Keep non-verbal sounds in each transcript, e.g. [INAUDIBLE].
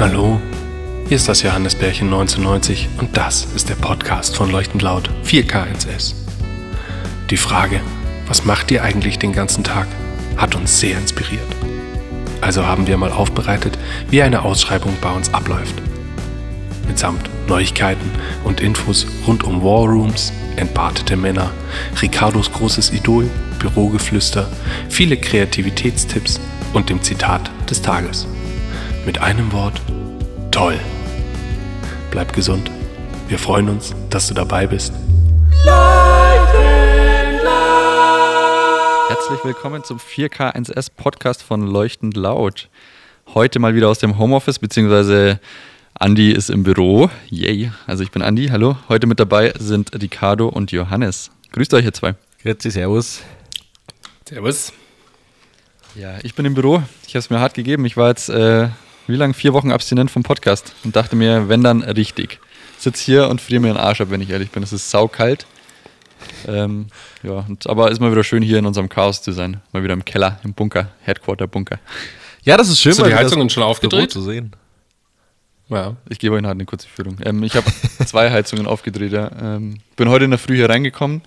Hallo, hier ist das Johannesbärchen 1990 und das ist der Podcast von Leuchtend Laut 4K1S. Die Frage, was macht ihr eigentlich den ganzen Tag, hat uns sehr inspiriert. Also haben wir mal aufbereitet, wie eine Ausschreibung bei uns abläuft. Mitsamt Neuigkeiten und Infos rund um Warrooms, entbartete Männer, Ricardos großes Idol, Bürogeflüster, viele Kreativitätstipps und dem Zitat des Tages. Mit einem Wort, toll. Bleib gesund. Wir freuen uns, dass du dabei bist. Herzlich willkommen zum 4K1S Podcast von Leuchtend Laut. Heute mal wieder aus dem Homeoffice, beziehungsweise Andi ist im Büro. Yay. Also ich bin Andi, hallo. Heute mit dabei sind Ricardo und Johannes. Grüßt euch ihr zwei. Grüezi, servus. Servus. Ja, ich bin im Büro. Ich habe es mir hart gegeben. Ich war jetzt, äh, wie lange? Vier Wochen abstinent vom Podcast und dachte mir, wenn dann richtig. Sitz hier und friere mir den Arsch ab, wenn ich ehrlich bin. Es ist saukalt. Ähm, ja, und, aber ist mal wieder schön hier in unserem Chaos zu sein. Mal wieder im Keller, im Bunker, Headquarter-Bunker. Ja, das ist schön, Hast du die Heizungen schon aufgedreht? zu sehen. Ja. Ich gebe euch halt eine kurze Führung. Ähm, ich habe [LAUGHS] zwei Heizungen aufgedreht. Ja. Ähm, bin heute in der Früh hier reingekommen.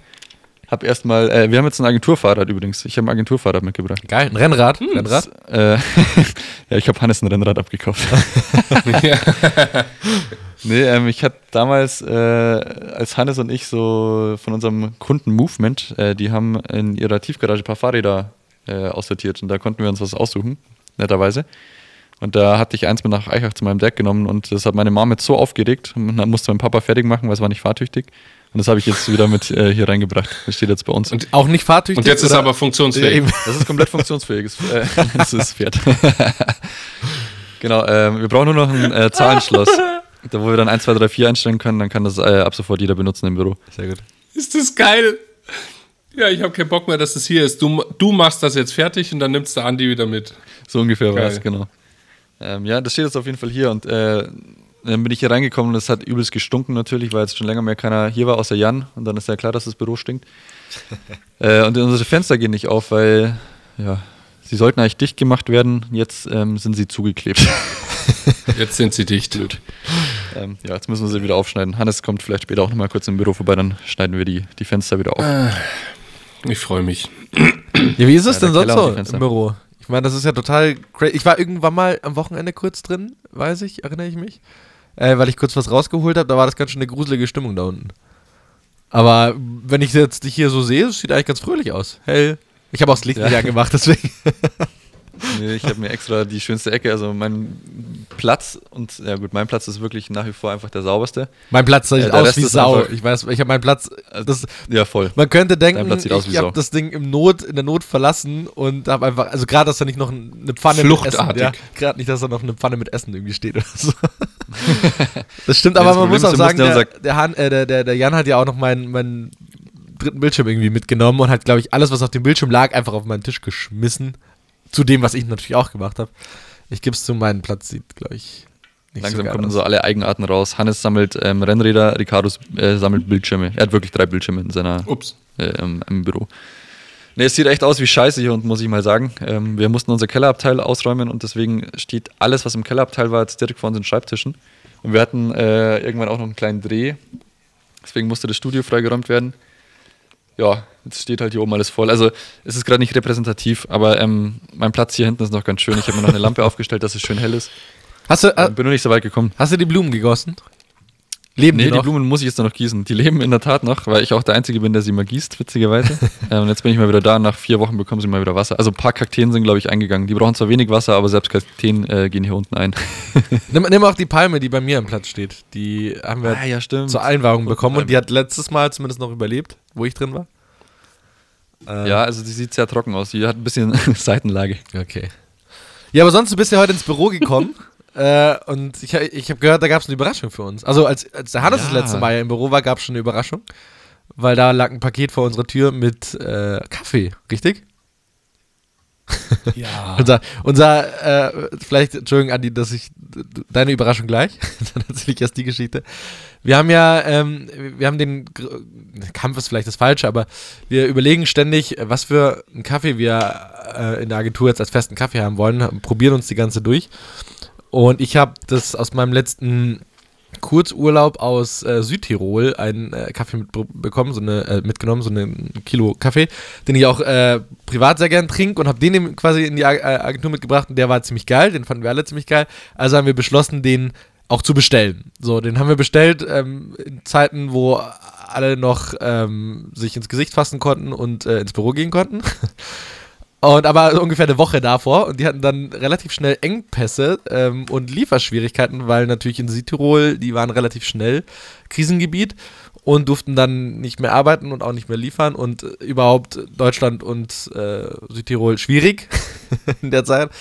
Hab erstmal, äh, wir haben jetzt ein Agenturfahrrad übrigens. Ich habe ein Agenturfahrrad mitgebracht. Geil, ein Rennrad. Rennrad. Äh, [LAUGHS] ja, ich habe Hannes ein Rennrad abgekauft. [LAUGHS] [LAUGHS] nee, ähm, ich hatte damals, äh, als Hannes und ich so von unserem Kunden Movement, äh, die haben in ihrer Tiefgarage ein paar Fahrräder äh, aussortiert und da konnten wir uns was aussuchen, netterweise. Und da hatte ich eins mit nach Eichach zu meinem Deck genommen und das hat meine Mom jetzt so aufgeregt. Und dann musste mein Papa fertig machen, weil es war nicht fahrtüchtig. Und das habe ich jetzt wieder mit äh, hier reingebracht. Das steht jetzt bei uns. Und, Auch nicht fahrtüchtig. und jetzt ist oder? aber Ja, funktionsfähig. eben. Das ist komplett funktionsfähiges [LAUGHS] äh, das ist Pferd. [LAUGHS] genau, ähm, wir brauchen nur noch ein äh, Zahlenschloss, da wo wir dann 1, 2, 3, 4 einstellen können. Dann kann das äh, ab sofort jeder benutzen im Büro. Sehr gut. Ist das geil? Ja, ich habe keinen Bock mehr, dass es hier ist. Du, du machst das jetzt fertig und dann nimmst du Andi wieder mit. So ungefähr war es, genau. Ähm, ja, das steht jetzt auf jeden Fall hier und äh, dann bin ich hier reingekommen und es hat übelst gestunken natürlich, weil jetzt schon länger mehr keiner hier war, außer Jan. Und dann ist ja klar, dass das Büro stinkt. [LAUGHS] äh, und unsere Fenster gehen nicht auf, weil, ja, sie sollten eigentlich dicht gemacht werden. Jetzt ähm, sind sie zugeklebt. [LAUGHS] Jetzt sind sie dicht. ähm, ja, jetzt müssen wir sie wieder aufschneiden. Hannes kommt vielleicht später auch nochmal kurz im Büro vorbei, dann schneiden wir die, die Fenster wieder auf. Ich freue mich. Ja, wie ist es Ja, denn sonst so im Büro? Ich meine, das ist ja total crazy. Ich war irgendwann mal am Wochenende kurz drin, weiß ich, erinnere ich mich. Äh, weil ich kurz was rausgeholt habe, da war das ganz schön eine gruselige Stimmung da unten. Aber wenn ich jetzt dich hier so sehe, sieht eigentlich ganz fröhlich aus. Hell. Ich habe auch das Licht Ja. nicht angemacht, deswegen. [LAUGHS] Nee, ich habe mir extra die schönste Ecke, also mein Platz und ja gut, mein Platz ist wirklich nach wie vor einfach der sauberste. Mein Platz sieht der aus Rest wie Sau. Ich weiß, ich habe meinen Platz. Das, Ja, voll. Man könnte denken, Platz sieht aus wie ich habe das Ding im Not, in der Not verlassen und habe einfach, also gerade, dass da nicht noch eine Pfanne Fluchtartig. mit Essen, ja, gerade nicht, dass da noch eine Pfanne mit Essen irgendwie steht oder so. [LAUGHS] das stimmt, aber das man Problem muss auch sagen, der, sagen- der, Han, äh, der, der, der Jan hat ja auch noch meinen, meinen dritten Bildschirm irgendwie mitgenommen und hat, glaube ich, alles, was auf dem Bildschirm lag, einfach auf meinen Tisch geschmissen. Zu dem, was ich natürlich auch gemacht habe. Ich gebe es zu, meinen Platz sieht, glaube ich, nicht Langsam so kommen aus. so alle Eigenarten raus. Hannes sammelt ähm, Rennräder, Ricardo äh, sammelt Bildschirme. Er hat wirklich drei Bildschirme in seiner Ups. äh, im, im Büro. Ne, es sieht echt aus wie Scheiße hier unten, muss ich mal sagen. Ähm, wir mussten unser Kellerabteil ausräumen und deswegen steht alles, was im Kellerabteil war, jetzt direkt vor unseren Schreibtischen. Und wir hatten äh, irgendwann auch noch einen kleinen Dreh. Deswegen musste das Studio freigeräumt werden. Ja, jetzt steht halt hier oben alles voll. Also es ist gerade nicht repräsentativ, aber ähm, mein Platz hier hinten ist noch ganz schön. Ich habe mir noch eine Lampe [LAUGHS] aufgestellt, dass es schön hell ist. Hast du, Äh, äh, bin noch nicht so weit gekommen. hast du die Blumen gegossen? Leben Nee, die die? Blumen muss ich jetzt noch gießen. Die leben in der Tat noch, weil ich auch der Einzige bin, der sie mal gießt, witzigerweise. [LAUGHS] ähm, und jetzt bin ich mal wieder da. Nach vier Wochen bekommen sie mal wieder Wasser. Also ein paar Kakteen sind, glaube ich, eingegangen. Die brauchen zwar wenig Wasser, aber selbst Kakteen äh, gehen hier unten ein. [LAUGHS] Nimm, nimm auch die Palme, die bei mir am Platz steht. Die haben wir Ah, ja, stimmt. zur Einwahrung bekommen und Palme. die hat letztes Mal zumindest noch überlebt, wo ich drin war. Äh, Ja, also die sieht sehr trocken aus. Die hat ein bisschen [LAUGHS] Seitenlage. Okay. Ja, aber sonst, du bist ja heute ins Büro gekommen äh, und ich, ich habe gehört, da gab es eine Überraschung für uns. Also als, als der Hannes das Ja. letzte Mal ja im Büro war, gab es schon eine Überraschung, weil da lag ein Paket vor unserer Tür mit äh, Kaffee, richtig? Ja. [LAUGHS] Unser, unser äh, vielleicht, Entschuldigung, Andi, dass ich deine Überraschung gleich, [LAUGHS] dann erzähle ich erst die Geschichte. Wir haben ja, ähm, wir haben den Kampf ist vielleicht das Falsche, aber wir überlegen ständig, was für einen Kaffee wir äh, in der Agentur jetzt als festen Kaffee haben wollen, probieren uns die ganze durch Und ich habe das aus meinem letzten Kurzurlaub aus äh, Südtirol einen äh, Kaffee mitbekommen, so eine, äh, mitgenommen, so einen Kilo Kaffee, den ich auch äh, privat sehr gern trinke und habe den quasi in die äh, Agentur mitgebracht und der war ziemlich geil, den fanden wir alle ziemlich geil. Also haben wir beschlossen, den auch zu bestellen. So, den haben wir bestellt ähm, in Zeiten, wo alle noch ähm, sich ins Gesicht fassen konnten und äh, ins Büro gehen konnten. [LAUGHS] Und aber ungefähr eine Woche davor und die hatten dann relativ schnell Engpässe ähm, und Lieferschwierigkeiten, weil natürlich in Südtirol, die waren relativ schnell Krisengebiet und durften dann nicht mehr arbeiten und auch nicht mehr liefern und äh, überhaupt Deutschland und äh, Südtirol schwierig [LAUGHS] in der Zeit.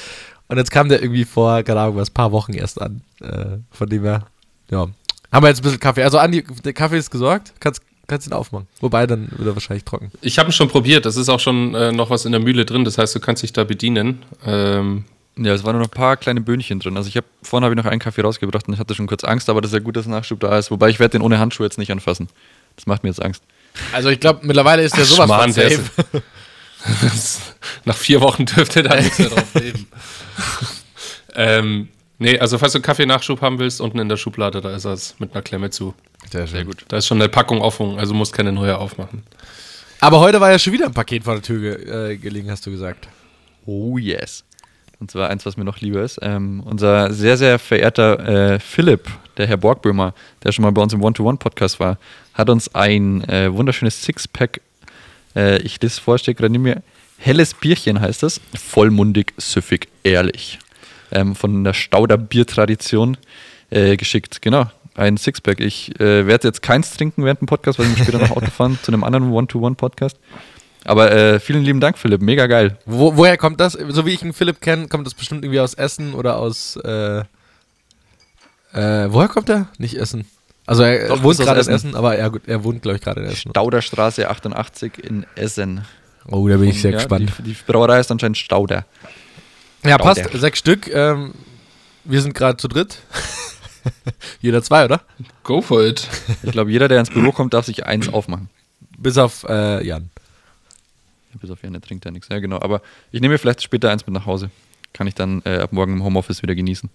Und jetzt kam der irgendwie vor, keine Ahnung, was, paar Wochen erst an. Äh, von dem her, ja. Haben wir jetzt ein bisschen Kaffee. Also Andi, der Kaffee ist gesorgt. Kannst, kannst ihn aufmachen. Wobei, dann wird er wahrscheinlich trocken. Ich habe ihn schon probiert. Das ist auch schon äh, noch was in der Mühle drin. Das heißt, du kannst dich da bedienen. Ähm, Ja, es waren nur noch ein paar kleine Böhnchen drin. Also ich habe vorhin habe ich noch einen Kaffee rausgebracht und ich hatte schon kurz Angst, aber das ist ja gut, dass Nachschub da ist. Wobei ich werde den ohne Handschuhe jetzt nicht anfassen. Das macht mir jetzt Angst. Also ich glaube, mittlerweile ist der Ach, sowas Schmarrn, von safe. [LAUGHS] nach vier Wochen dürfte da nichts mehr drauf leben. [LAUGHS] ähm, nee, also falls du Kaffee-Nachschub haben willst, unten in der Schublade, da ist es mit einer Klemme zu. Sehr Sehr gut. Da ist schon eine Packung offen, also musst keine neue aufmachen. Aber heute war ja schon wieder ein Paket vor der Tür ge äh, gelegen, hast du gesagt. Oh yes. Und zwar eins, was mir noch lieber ist. Ähm, unser sehr, sehr verehrter äh, Philipp, der Herr Borgböhmer, der schon mal bei uns im One-to-One-Podcast war, hat uns ein äh, wunderschönes Sixpack, äh, ich lese es vor, steht gerade neben mir, helles Bierchen heißt das, vollmundig, süffig, ehrlich. Ähm, von der Stauder Biertradition äh, geschickt. Genau, ein Sixpack. Ich äh, werde jetzt keins trinken während dem Podcast, weil ich muss später noch [LAUGHS] Auto fahren zu einem anderen One-to-One-Podcast. Aber äh, vielen lieben Dank, Philipp. Mega geil. Wo, woher kommt das? So wie ich einen Philipp kenne, kommt das bestimmt irgendwie aus Essen oder aus. Äh, äh, woher kommt er? Nicht Essen. Also er Doch, wohnt gerade in Essen. Aber er, er wohnt, glaube ich, gerade in Essen. Stauderstraße 88 in Essen. Oh, da bin ich sehr Ja, gespannt. Die, die Brauerei ist anscheinend Stauder. Ja, passt. Stauder. Sechs Stück. Ähm, wir sind gerade zu dritt. [LAUGHS] Jeder zwei, oder? Go for it. Ich glaube, jeder, der ins Büro kommt, darf sich eins aufmachen. Bis auf äh, Jan. Bis auf Jan, trinkt ja nichts. Ja, genau. Aber ich nehme mir vielleicht später eins mit nach Hause. Kann ich dann äh, ab morgen im Homeoffice wieder genießen.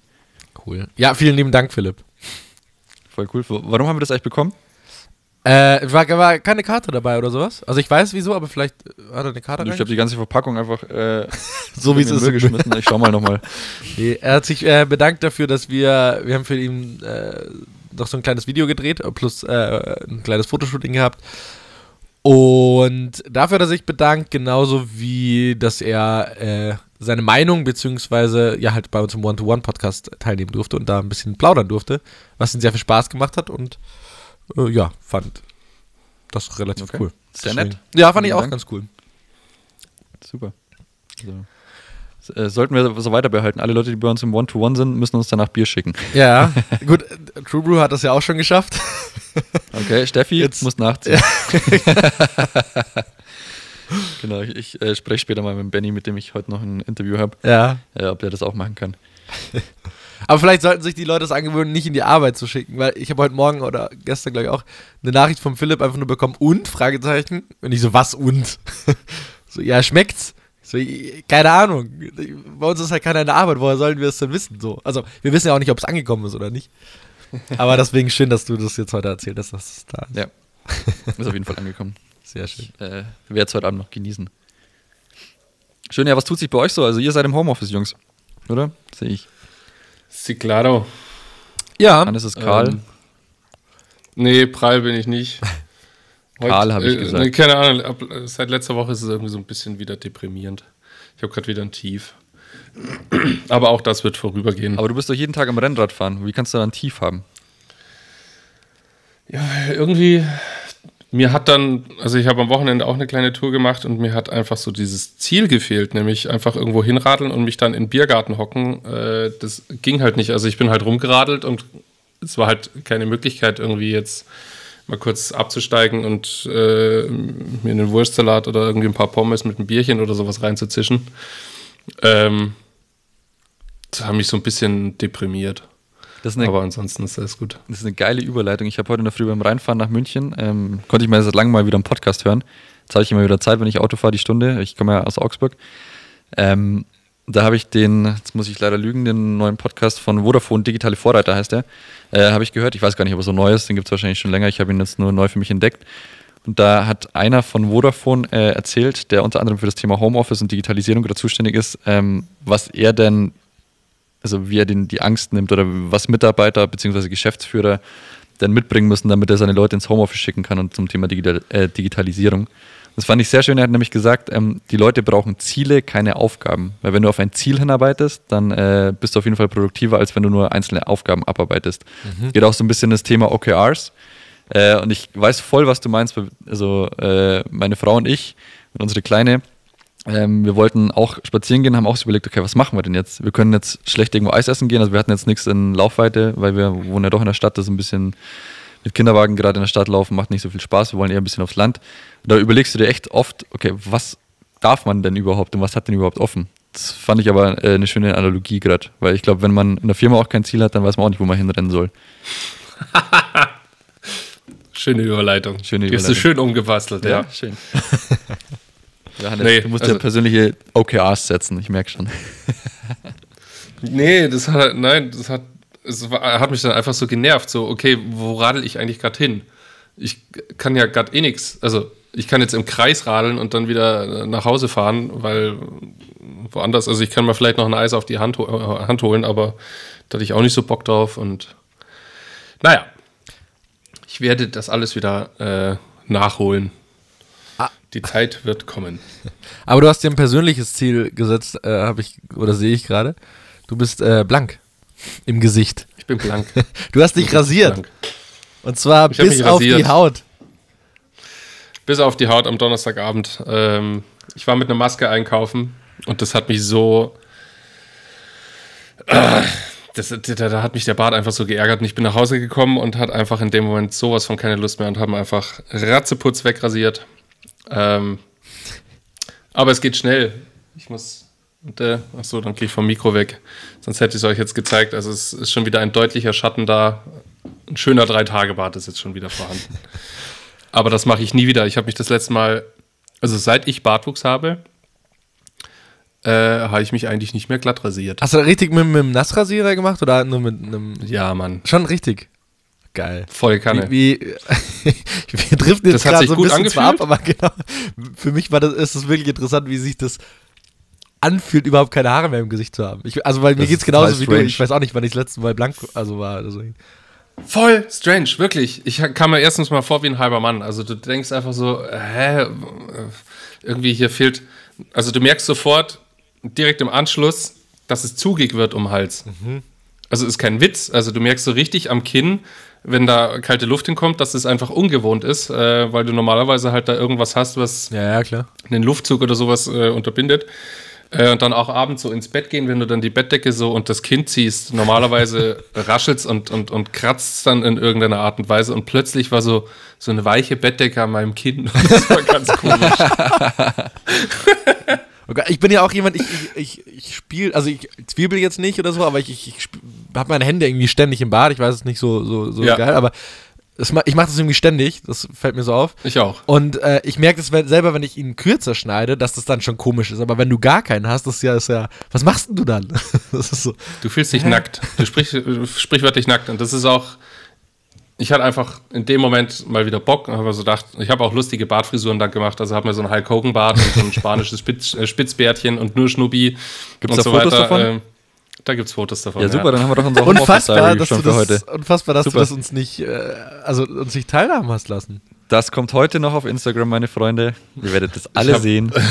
Cool. Ja, vielen lieben Dank, Philipp. Voll cool. Warum haben wir das eigentlich bekommen? Äh, war, war keine Karte dabei oder sowas? Also ich weiß wieso, aber vielleicht äh, hat er eine Karte Ich habe die ganze Verpackung einfach äh, [LAUGHS] So wie es ist. Geschmissen. Ich schau mal nochmal. [LAUGHS] Nee, er hat sich äh, bedankt dafür, dass wir, wir haben für ihn äh, noch so ein kleines Video gedreht, äh, plus äh, ein kleines Fotoshooting gehabt. Und dafür hat er sich bedankt, genauso wie, dass er seine Meinung, beziehungsweise ja halt bei uns im One-to-One-Podcast teilnehmen durfte und da ein bisschen plaudern durfte, was ihm sehr viel Spaß gemacht hat und äh, ja, fand das relativ Okay. cool. Sehr Deswegen- nett. Ja, fand ich Vielen auch Dank. ganz cool. Super. Also, s- äh, sollten wir so weiter behalten. Alle Leute, die bei uns im One-to-One sind, müssen uns danach Bier schicken. Ja, [LAUGHS] gut, äh, True Brew hat das ja auch schon geschafft. Okay, Steffi, Jetzt- muss nachziehen. [LAUGHS] genau, ich, ich äh, spreche später mal mit Benny, mit dem ich heute noch ein Interview habe, Ja. äh, ob er das auch machen kann. [LAUGHS] Aber vielleicht sollten sich die Leute das angewöhnen, nicht in die Arbeit zu schicken, weil ich habe heute Morgen oder gestern, glaube ich, auch eine Nachricht vom Philipp einfach nur bekommen, und? Fragezeichen. Und ich so, was und? [LAUGHS] so, ja, schmeckt's? Ich So, keine Ahnung. Bei uns ist halt keiner in der Arbeit, woher sollen wir es denn wissen? So. Also, wir wissen ja auch nicht, ob es angekommen ist oder nicht. Aber deswegen schön, dass du das jetzt heute erzählt hast, dass es da ist. Ja. Ist auf jeden Fall angekommen. Sehr schön. Äh, werde es heute Abend noch genießen. Schön, ja, was tut sich bei euch so? Also ihr seid im Homeoffice, Jungs. Oder? Sehe ich. Sí, claro. Ja, Hannes ist Karl. Ähm, nee, prall bin ich nicht. [LAUGHS] Karl, hab ich gesagt. Nee, keine Ahnung, ab, seit letzter Woche ist es irgendwie so ein bisschen wieder deprimierend. Ich habe gerade wieder ein Tief. [CLEARS THROAT] Aber auch das wird vorübergehen. Aber du bist doch jeden Tag am Rennrad fahren. Wie kannst du dann tief haben? Ja, irgendwie, mir hat dann, also ich habe am Wochenende auch eine kleine Tour gemacht und mir hat einfach so dieses Ziel gefehlt, nämlich einfach irgendwo hinradeln und mich dann in den Biergarten hocken. Äh, das ging halt nicht. Also ich bin halt rumgeradelt und es war halt keine Möglichkeit, irgendwie jetzt mal kurz abzusteigen und äh, mir einen Wurstsalat oder irgendwie ein paar Pommes mit einem Bierchen oder sowas reinzuzischen. Ähm, das hat mich so ein bisschen deprimiert. Eine, Aber ansonsten ist alles gut. das ist eine geile Überleitung. Ich habe heute in der Früh beim Reinfahren nach München, ähm, konnte ich mal seit langem mal wieder einen Podcast hören. Jetzt habe ich immer wieder Zeit, wenn ich Auto fahre, die Stunde. Ich komme ja aus Augsburg. Ähm, da habe ich den, jetzt muss ich leider lügen, den neuen Podcast von Vodafone, Digitale Vorreiter heißt der, äh, habe ich gehört. Ich weiß gar nicht, ob er so neu ist, den gibt es wahrscheinlich schon länger. Ich habe ihn jetzt nur neu für mich entdeckt. Und da hat einer von Vodafone äh, erzählt, der unter anderem für das Thema Homeoffice und Digitalisierung zuständig ist, ähm, was er denn, also wie er den, die Angst nimmt oder was Mitarbeiter bzw. Geschäftsführer denn mitbringen müssen, damit er seine Leute ins Homeoffice schicken kann und zum Thema Digital, äh, Digitalisierung. Das fand ich sehr schön. Er hat nämlich gesagt, ähm, die Leute brauchen Ziele, keine Aufgaben. Weil wenn du auf ein Ziel hinarbeitest, dann äh, bist du auf jeden Fall produktiver, als wenn du nur einzelne Aufgaben abarbeitest. Mhm. Geht auch so ein bisschen das Thema OKRs. Äh, und ich weiß voll, was du meinst. Also äh, meine Frau und ich und unsere Kleine, ähm, wir wollten auch spazieren gehen, haben auch so überlegt, okay, was machen wir denn jetzt? Wir können jetzt schlecht irgendwo Eis essen gehen. Also wir hatten jetzt nichts in Laufweite, weil wir wohnen ja doch in der Stadt, das ist ein bisschen mit Kinderwagen gerade in der Stadt laufen, macht nicht so viel Spaß. Wir wollen eher ein bisschen aufs Land. Und da überlegst du dir echt oft, okay, was darf man denn überhaupt und was hat denn überhaupt offen? Das fand ich aber äh, eine schöne Analogie gerade, weil ich glaube, wenn man in der Firma auch kein Ziel hat, dann weiß man auch nicht, wo man hinrennen soll. [LAUGHS] Schöne Überleitung. Schöne Die hast du schön umgebastelt, ja. ja. schön. [LAUGHS] Johannes, nee, du musst also, ja persönliche OKRs setzen, ich merke schon. [LAUGHS] nee, das hat, nein, das hat es war, hat mich dann einfach so genervt, so, okay, wo radel ich eigentlich gerade hin? Ich kann ja gerade eh nichts. Also, ich kann jetzt im Kreis radeln und dann wieder nach Hause fahren, weil woanders, also ich kann mal vielleicht noch ein Eis auf die Hand, Hand holen, aber da hatte ich auch nicht so Bock drauf und naja, ich werde das alles wieder äh, nachholen. Ah. Die Zeit wird kommen. [LAUGHS] Aber du hast dir ein persönliches Ziel gesetzt, äh, habe ich oder sehe ich gerade. Du bist äh, blank im Gesicht. Ich bin blank. [LAUGHS] Du hast dich rasiert. Blank. Und zwar ich bis auf die Haut. Bis auf die Haut am Donnerstagabend. Ähm, ich war mit einer Maske einkaufen und das hat mich so. Äh, das, da, da, hat mich der Bart einfach so geärgert und ich bin nach Hause gekommen und hat einfach in dem Moment sowas von keine Lust mehr und haben einfach Ratzeputz wegrasiert. Ähm, aber es geht schnell. Ich muss und, äh, achso, dann gehe ich vom Mikro weg. Sonst hätte ich es euch jetzt gezeigt. Also es ist schon wieder ein deutlicher Schatten da. Ein schöner Drei-Tage-Bart ist jetzt schon wieder vorhanden. Aber das mache ich nie wieder. Ich habe mich das letzte Mal, also seit ich Bartwuchs habe, äh, habe ich mich eigentlich nicht mehr glatt rasiert. Hast du richtig mit, mit einem Nassrasierer gemacht oder nur mit einem. Ja, Mann. Schon richtig. Geil. Voll Kanne. Wie, wie, [LAUGHS] wir driften jetzt gerade so ein bisschen zwar ab, aber genau, für mich war das, ist es wirklich interessant, wie sich das anfühlt, überhaupt keine Haare mehr im Gesicht zu haben. Ich, also, weil mir geht's genauso wie strange. du. Ich weiß auch nicht, wann ich das letzte Mal blank also war. Deswegen. Voll strange, wirklich. Ich kam mir erstens mal vor wie ein halber Mann. Also du denkst einfach so, hä, irgendwie hier fehlt, also du merkst sofort direkt im Anschluss, dass es zugig wird um den Hals. Mhm. Also ist kein Witz. Also du merkst so richtig am Kinn, wenn da kalte Luft hinkommt, dass es einfach ungewohnt ist, äh, weil du normalerweise halt da irgendwas hast, was ja, ja, einen Luftzug oder sowas äh, unterbindet. Äh, und dann auch abends so ins Bett gehen, wenn du dann die Bettdecke so und das Kind ziehst. Normalerweise [LAUGHS] raschelt's und, und, und kratzt dann in irgendeiner Art und Weise und plötzlich war so, so eine weiche Bettdecke an meinem Kinn. [LAUGHS] Das war ganz komisch. [LAUGHS] Ich bin ja auch jemand, ich, ich, ich, ich spiele, also ich zwiebel jetzt nicht oder so, aber ich, ich, ich habe meine Hände irgendwie ständig im Bad. Ich weiß es nicht so, so, so ja. geil, aber das, ich mache das irgendwie ständig, das fällt mir so auf. Ich auch. Und äh, ich merke das selber, wenn ich ihn kürzer schneide, dass das dann schon komisch ist. Aber wenn du gar keinen hast, das ist ja, ist ja was machst denn du dann? [LAUGHS] das ist so. Du fühlst dich Hä? nackt. Du sprichst sprichwörtlich nackt. Und das ist auch, ich hatte einfach in dem Moment mal wieder Bock und habe so gedacht, ich habe auch lustige Bartfrisuren dann gemacht. Also habe mir so ein Hulk Hogan Bart und so ein spanisches Spitz, äh, Spitzbärtchen und nur Schnubbi. Gibt es da so Fotos weiter. davon? Ähm, da gibt es Fotos davon. Ja, super, ja. dann haben wir doch unser Unfassbar, dass, du das, heute. unfassbar, dass super. du das uns nicht, äh, also uns nicht teilhaben hast lassen. Das kommt heute noch auf Instagram, meine Freunde. Ihr werdet das alle hab, sehen. [LAUGHS]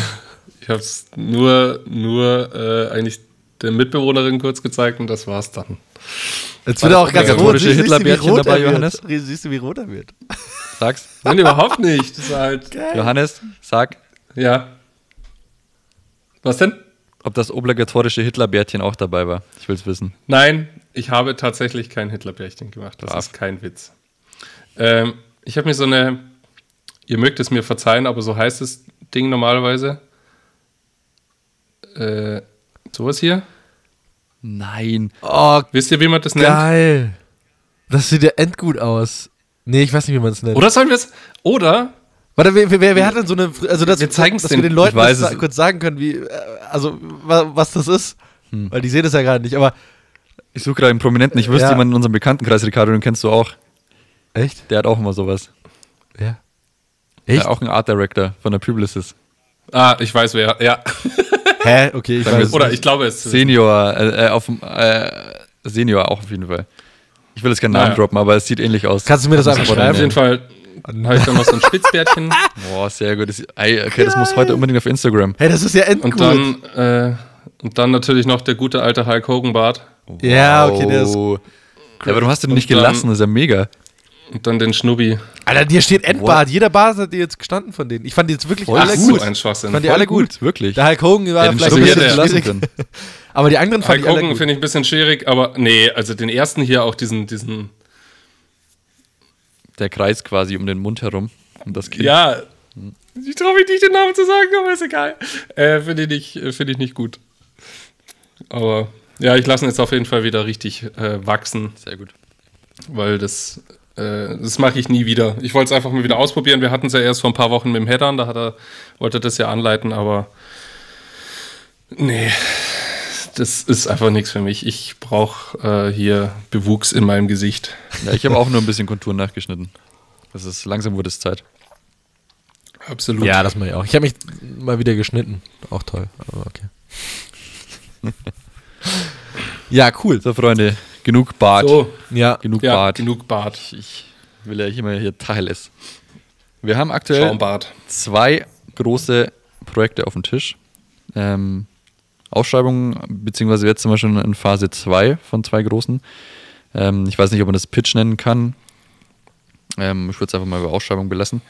Ich habe es nur, nur äh, eigentlich der Mitbewohnerin kurz gezeigt und das war's dann. Jetzt wird er auch ganz rot. Siehst, Hitlerbärtchen dabei, Johannes? Siehst du, wie rot er wird? Sag's. Nein, überhaupt nicht. Das ist halt [LAUGHS] Geil. Johannes, sag. Ja. Was denn? Ob das obligatorische Hitlerbärtchen auch dabei war. Ich will es wissen. Nein, ich habe tatsächlich kein Hitlerbärchen gemacht. Das Brav. ist kein Witz. Ähm, ich habe mir so eine, ihr mögt es mir verzeihen, aber so heißt das Ding normalerweise. Äh, sowas hier? Nein. Oh, Wisst ihr, wie man das nennt? Geil. Das sieht ja endgut aus. Nee, ich weiß nicht, wie man es nennt. Oder sollen wir es. Oder Warte, wer, wer, wer hat denn so eine. Also, dass, Wir zeigen's dass den- wir den Leuten ich weiß das es. kurz sagen können, wie. äh, Also, wa, was das ist. Hm. Weil die sehen das ja gerade nicht, aber. Ich suche gerade einen Prominenten. Ich wüsste Ja. jemanden in unserem Bekanntenkreis, Ricardo, den kennst du auch. Echt? Der hat auch immer sowas. Ja. Echt? auch ein Art Director von der Publicis. Ah, ich weiß wer, ja. [LAUGHS] Hä? Okay, ich weiß. es Oder ich glaube es. Senior, äh, äh, auf dem, äh, Senior auch auf jeden Fall. Ich will jetzt keinen Namen Naja. droppen, aber es sieht ähnlich aus. Kannst du mir das einfach Auf schreiben? jeden Fall habe ich dann noch so ein Spitzbärtchen [LAUGHS] Boah, sehr gut. Das, ey, okay, das muss heute unbedingt auf Instagram. Hey, das ist ja endgut. und dann, äh, und dann natürlich noch der gute alte Hulk Hogan Bart Ja, okay, der ist- Wow. Ja, hast du den Und nicht dann- gelassen? Das ist ja mega. und dann den Schnubbi. Alter, dir steht Endbart. Jeder Bart hat dir jetzt gestanden von denen. Ich fand die jetzt wirklich Voll alle gut. So ein Schwachsinn. Fand die alle gut. Wirklich. Der Hulk Hogan war Ja, vielleicht ein bisschen er schwierig. [LAUGHS] Aber die anderen fand Hulk ich alle Hogan finde ich ein bisschen schwierig, aber nee, also den ersten hier auch diesen, diesen, Der Kreis quasi um den Mund herum. Um das Kind. ja, ich traue mich nicht den Namen zu sagen, aber ist egal. Äh, finde ich, nicht- finde ich nicht gut. Aber ja, ich lasse ihn jetzt auf jeden Fall wieder richtig äh, wachsen. Sehr gut. weil das, äh, das mache ich nie wieder. Ich wollte es einfach mal wieder ausprobieren. Wir hatten es ja erst vor ein paar Wochen mit dem Headern, da hat er, wollte er das ja anleiten, aber nee, das ist einfach nichts für mich. Ich brauche äh, hier Bewuchs in meinem Gesicht. Ja, ich habe auch nur ein bisschen Konturen nachgeschnitten. Das ist langsam wurde es Zeit. Absolut. Ja, das mache ich auch. Ich habe mich mal wieder geschnitten. Auch toll. Aber okay. [LAUGHS] ja, cool. So, Freunde, genug Bart. so, Ja. Genug ja, Bart. genug Bart. Ich will ja hier mal hier Teil ist. Wir haben aktuell Schaumbart. zwei große Projekte auf dem Tisch. Ähm, Ausschreibungen, beziehungsweise jetzt sind wir schon in Phase 2 von zwei großen. Ähm, ich weiß nicht, ob man das Pitch nennen kann. Ähm, ich würde es einfach mal über Ausschreibung belassen.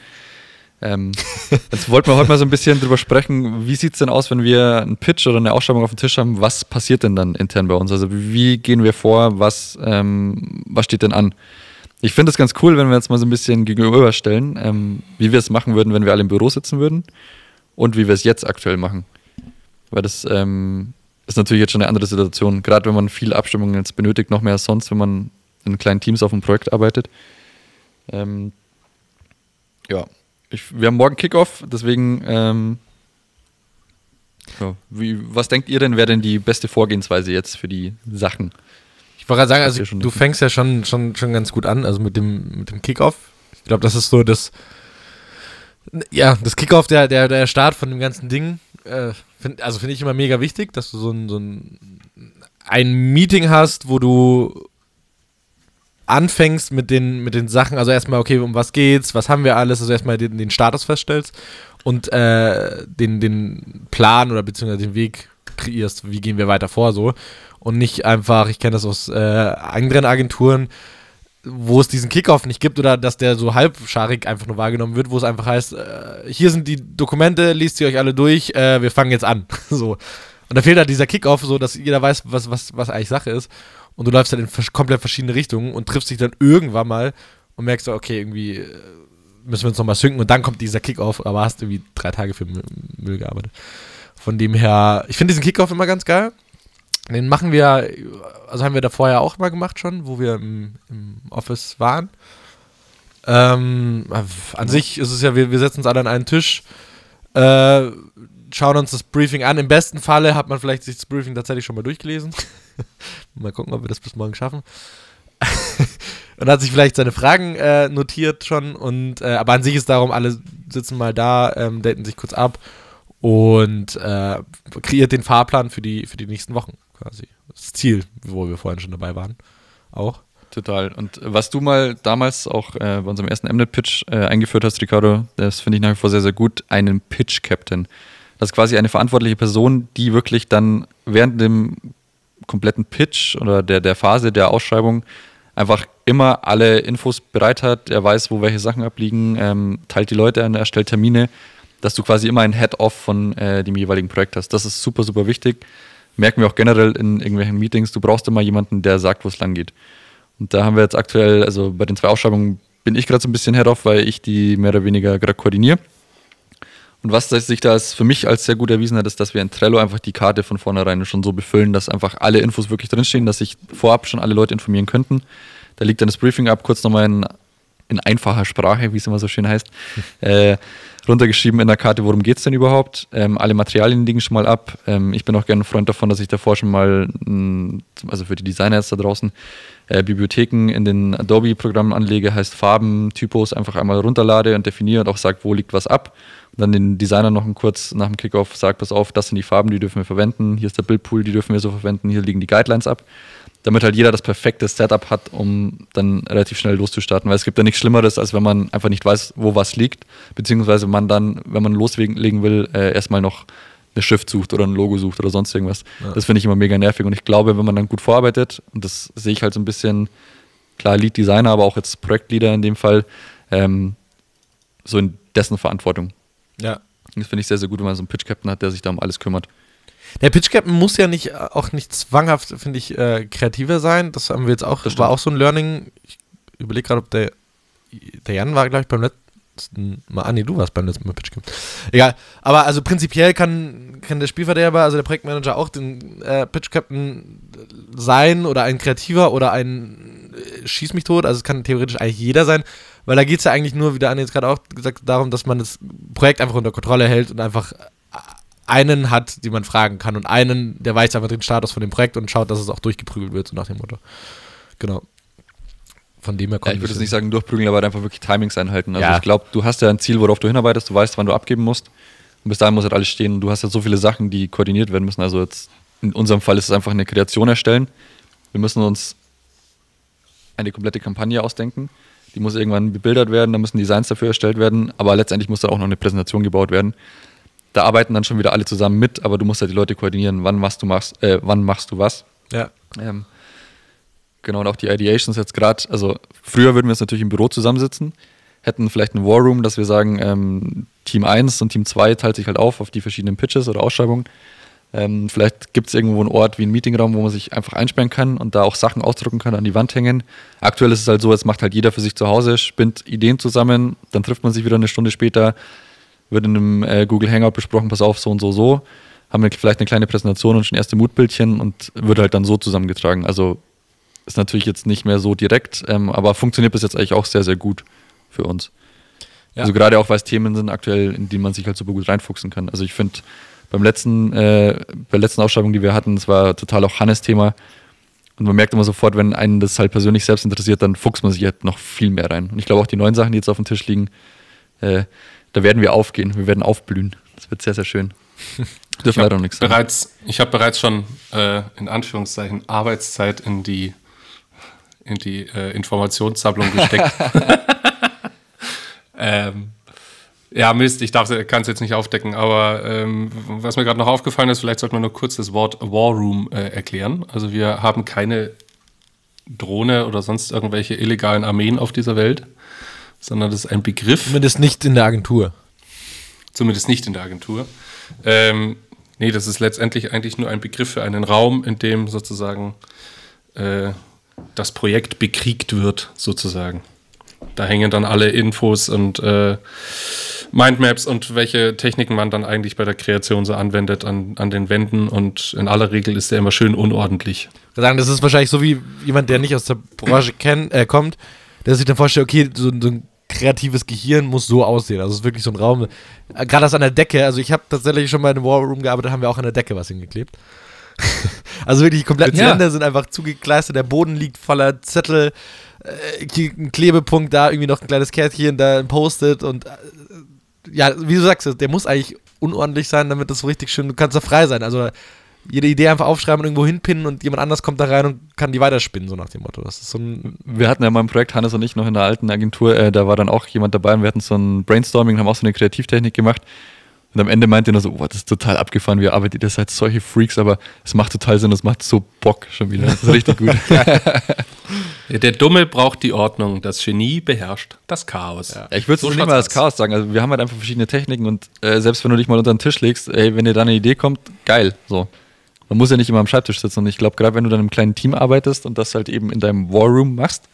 Ähm, [LAUGHS] jetzt wollten wir heute mal so ein bisschen drüber sprechen, wie sieht es denn aus, wenn wir einen Pitch oder eine Ausschreibung auf dem Tisch haben? Was passiert denn dann intern bei uns? Also wie gehen wir vor? Was, ähm, was steht denn an? Ich finde es ganz cool, wenn wir jetzt mal so ein bisschen gegenüberstellen, ähm, wie wir es machen würden, wenn wir alle im Büro sitzen würden und wie wir es jetzt aktuell machen. Weil das ähm, ist natürlich jetzt schon eine andere Situation, gerade wenn man viel Abstimmungen jetzt benötigt, noch mehr als sonst, wenn man in kleinen Teams auf einem Projekt arbeitet. Ähm, ja, ich, wir haben morgen Kickoff, deswegen, ähm, ja, wie, was denkt ihr denn, wäre denn die beste Vorgehensweise jetzt für die Sachen? Ich wollte gerade sagen, also du fängst ja schon, schon, schon ganz gut an, also mit dem, mit dem Kickoff. Ich glaube, das ist so das, ja, das Kickoff, der, der, der Start von dem ganzen Ding. Äh, find, also finde ich immer mega wichtig, dass du so ein, so ein, ein Meeting hast, wo du anfängst mit den, mit den Sachen, also erstmal, okay, um was geht's, was haben wir alles, also erstmal den, den Status feststellst und äh, den, den Plan oder beziehungsweise den Weg kreierst, wie gehen wir weiter vor, so. Und nicht einfach, ich kenne das aus äh, anderen Agenturen, wo es diesen Kickoff nicht gibt oder dass der so halbscharig einfach nur wahrgenommen wird, wo es einfach heißt, äh, hier sind die Dokumente, liest sie euch alle durch, äh, wir fangen jetzt an. [LAUGHS] so. Und da fehlt halt dieser Kickoff, so dass jeder weiß, was, was, was eigentlich Sache ist. Und du läufst halt in komplett verschiedene Richtungen und triffst dich dann irgendwann mal und merkst okay, irgendwie äh, müssen wir uns nochmal synken und dann kommt dieser Kickoff, aber hast irgendwie drei Tage für Müll gearbeitet. Von dem her, ich finde diesen Kickoff immer ganz geil. Den machen wir, also haben wir da vorher auch mal gemacht schon, wo wir im, im Office waren. Ähm, an sich ist es ja, wir, wir setzen uns alle an einen Tisch, äh, schauen uns das Briefing an. Im besten Falle hat man vielleicht sich das Briefing tatsächlich schon mal durchgelesen. [LAUGHS] mal gucken, ob wir das bis morgen schaffen. [LAUGHS] und hat sich vielleicht seine Fragen äh, notiert schon. Und, äh, aber an sich ist darum, alle sitzen mal da, ähm, daten sich kurz ab und äh, kreiert den Fahrplan für die, für die nächsten Wochen quasi. Das Ziel, wo wir vorhin schon dabei waren. Auch. Total. Und was du mal damals auch äh, bei unserem ersten Mnet-Pitch äh, eingeführt hast, Ricardo, das finde ich nach wie vor sehr, sehr gut, einen Pitch-Captain. Das ist quasi eine verantwortliche Person, die wirklich dann während dem kompletten Pitch oder der, der Phase der Ausschreibung einfach immer alle Infos bereit hat. Er weiß, wo welche Sachen abliegen, ähm, teilt die Leute an, erstellt Termine, dass du quasi immer ein Head-Off von äh, dem jeweiligen Projekt hast. Das ist super, super wichtig. Merken wir auch generell in irgendwelchen Meetings. Du brauchst immer jemanden, der sagt, wo es lang geht. Und da haben wir jetzt aktuell, also bei den zwei Ausschreibungen bin ich gerade so ein bisschen Head-Off, weil ich die mehr oder weniger gerade koordiniere. Und was sich da für mich als sehr gut erwiesen hat, ist, dass wir in Trello einfach die Karte von vornherein schon so befüllen, dass einfach alle Infos wirklich drinstehen, dass sich vorab schon alle Leute informieren könnten. Da liegt dann das Briefing ab, kurz nochmal in, in einfacher Sprache, wie es immer so schön heißt. [LAUGHS] äh, runtergeschrieben in der Karte, worum geht es denn überhaupt. Ähm, alle Materialien liegen schon mal ab. Ähm, ich bin auch gerne ein Freund davon, dass ich davor schon mal, mh, also für die Designer jetzt da draußen, äh, Bibliotheken in den Adobe-Programmen anlege, heißt Farben, Typos einfach einmal runterlade und definiere und auch sage, wo liegt was ab. Und dann den Designer noch kurz nach dem Kickoff sagt, pass auf, das sind die Farben, die dürfen wir verwenden, hier ist der Bildpool, die dürfen wir so verwenden, hier liegen die Guidelines ab damit halt jeder das perfekte Setup hat, um dann relativ schnell loszustarten. Weil es gibt ja nichts Schlimmeres, als wenn man einfach nicht weiß, wo was liegt, beziehungsweise man dann, wenn man loslegen will, äh, erstmal noch eine Schrift sucht oder ein Logo sucht oder sonst irgendwas. Ja. Das finde ich immer mega nervig und ich glaube, wenn man dann gut vorarbeitet, und das sehe ich halt so ein bisschen, klar, Lead Designer, aber auch jetzt Projektleader in dem Fall, ähm, so in dessen Verantwortung. Ja. Das finde ich sehr, sehr gut, wenn man so einen Pitch Captain hat, der sich da um alles kümmert. Der Pitch Captain muss ja nicht auch nicht zwanghaft, finde ich, äh, kreativer sein. Das haben wir jetzt auch, das war auch so ein Learning. Ich überlege gerade, ob der, der Jan war, glaube ich, beim letzten Mal. Ah, nee, du warst beim letzten Mal Pitch Captain. Egal. Aber also prinzipiell kann, kann der Spielverderber, also der Projektmanager, auch den äh, Pitch Captain sein oder ein Kreativer oder ein äh, Schieß mich tot. Also es kann theoretisch eigentlich jeder sein. Weil da geht es ja eigentlich nur, wie der Anni jetzt gerade auch gesagt hat, darum, dass man das Projekt einfach unter Kontrolle hält und einfach einen hat, den man fragen kann und einen, der weiß einfach den Status von dem Projekt und schaut, dass es auch durchgeprügelt wird, so nach dem Motto. Genau. Von dem her kommt ja, Ich würde jetzt nicht sagen durchprügeln, aber einfach wirklich Timings einhalten. Also ja. ich glaube, du hast ja ein Ziel, worauf du hinarbeitest, du weißt, wann du abgeben musst. Und bis dahin muss halt alles stehen. Du hast ja so viele Sachen, die koordiniert werden müssen. Also jetzt in unserem Fall ist es einfach eine Kreation erstellen. Wir müssen uns eine komplette Kampagne ausdenken. Die muss irgendwann bebildert werden, da müssen Designs dafür erstellt werden, aber letztendlich muss da auch noch eine Präsentation gebaut werden da arbeiten dann schon wieder alle zusammen mit, aber du musst ja die Leute koordinieren, wann machst du machst, äh, wann machst du was. Ja. Ähm, genau, und auch die Ideations jetzt gerade, also früher würden wir jetzt natürlich im Büro zusammensitzen, hätten vielleicht ein War Room, dass wir sagen, ähm, Team 1 und Team 2 teilt sich halt auf auf die verschiedenen Pitches oder Ausschreibungen. Ähm, vielleicht gibt es irgendwo einen Ort wie einen Meetingraum, wo man sich einfach einsperren kann und da auch Sachen ausdrucken kann, an die Wand hängen. Aktuell ist es halt so, jetzt macht halt jeder für sich zu Hause, spinnt Ideen zusammen, dann trifft man sich wieder eine Stunde später, wird in einem äh, Google Hangout besprochen, pass auf, so und so, so. Haben wir vielleicht eine kleine Präsentation und schon erste Mutbildchen und wird halt dann so zusammengetragen. Also ist natürlich jetzt nicht mehr so direkt, ähm, aber funktioniert bis jetzt eigentlich auch sehr, sehr gut für uns. Ja. Also gerade auch, weil es Themen sind aktuell, in die man sich halt super gut reinfuchsen kann. Also ich finde, beim letzten, äh, bei der letzten Ausschreibung, die wir hatten, das war total auch Hannes-Thema. Und man merkt immer sofort, wenn einen das halt persönlich selbst interessiert, dann fuchst man sich halt noch viel mehr rein. Und ich glaube auch die neuen Sachen, die jetzt auf dem Tisch liegen, äh, da werden wir aufgehen, wir werden aufblühen. Das wird sehr, sehr schön. [LAUGHS] Dürfen leider noch nichts sagen. Bereits, ich habe bereits schon äh, in Anführungszeichen Arbeitszeit in die, in die äh, Informationssammlung gesteckt. [LAUGHS] ähm, ja, Mist, ich kann es jetzt nicht aufdecken, aber ähm, was mir gerade noch aufgefallen ist, vielleicht sollte man nur kurz das Wort War Room äh, erklären. Also wir haben keine Drohne oder sonst irgendwelche illegalen Armeen auf dieser Welt sondern das ist ein Begriff. Zumindest nicht in der Agentur. Zumindest nicht in der Agentur. Ähm, nee, das ist letztendlich eigentlich nur ein Begriff für einen Raum, in dem sozusagen äh, das Projekt bekriegt wird, sozusagen. Da hängen dann alle Infos und äh, Mindmaps und welche Techniken man dann eigentlich bei der Kreation so anwendet an, an den Wänden und in aller Regel ist der immer schön unordentlich. Das ist wahrscheinlich so wie jemand, der nicht aus der Branche kenn, äh, kommt, der sich dann vorstellt, okay, so, so ein kreatives Gehirn muss so aussehen. Also es ist wirklich so ein Raum, äh, gerade das an der Decke, also ich habe tatsächlich schon mal in einem War Room gearbeitet, haben wir auch an der Decke was hingeklebt. [LAUGHS] also wirklich die kompletten ja. Wände sind einfach zugekleistert, der Boden liegt voller Zettel, äh, ein Klebepunkt da, irgendwie noch ein kleines Kärtchen, da ein Post-it und äh, ja, wie du sagst, der muss eigentlich unordentlich sein, damit das so richtig schön, du kannst da frei sein. Also jede Idee einfach aufschreiben und irgendwo hinpinnen und jemand anders kommt da rein und kann die weiterspinnen, so nach dem Motto. Das ist so ein wir hatten ja mal ein Projekt, Hannes und ich, noch in der alten Agentur, äh, da war dann auch jemand dabei und wir hatten so ein Brainstorming, haben auch so eine Kreativtechnik gemacht. Und am Ende meinte er nur so, oh, das ist total abgefahren, wir arbeiten, ihr seid solche Freaks, aber es macht total Sinn, es macht so Bock schon wieder. Das ist richtig gut. [LAUGHS] Der Dumme braucht die Ordnung, das Genie beherrscht das Chaos. Ja. ich würde so nicht mal das Chaos sagen, also wir haben halt einfach verschiedene Techniken und äh, selbst wenn du dich mal unter den Tisch legst, ey, wenn dir da eine Idee kommt, geil, so man muss ja nicht immer am Schreibtisch sitzen. Und ich glaube, gerade wenn du dann im kleinen Team arbeitest und das halt eben in deinem War Room machst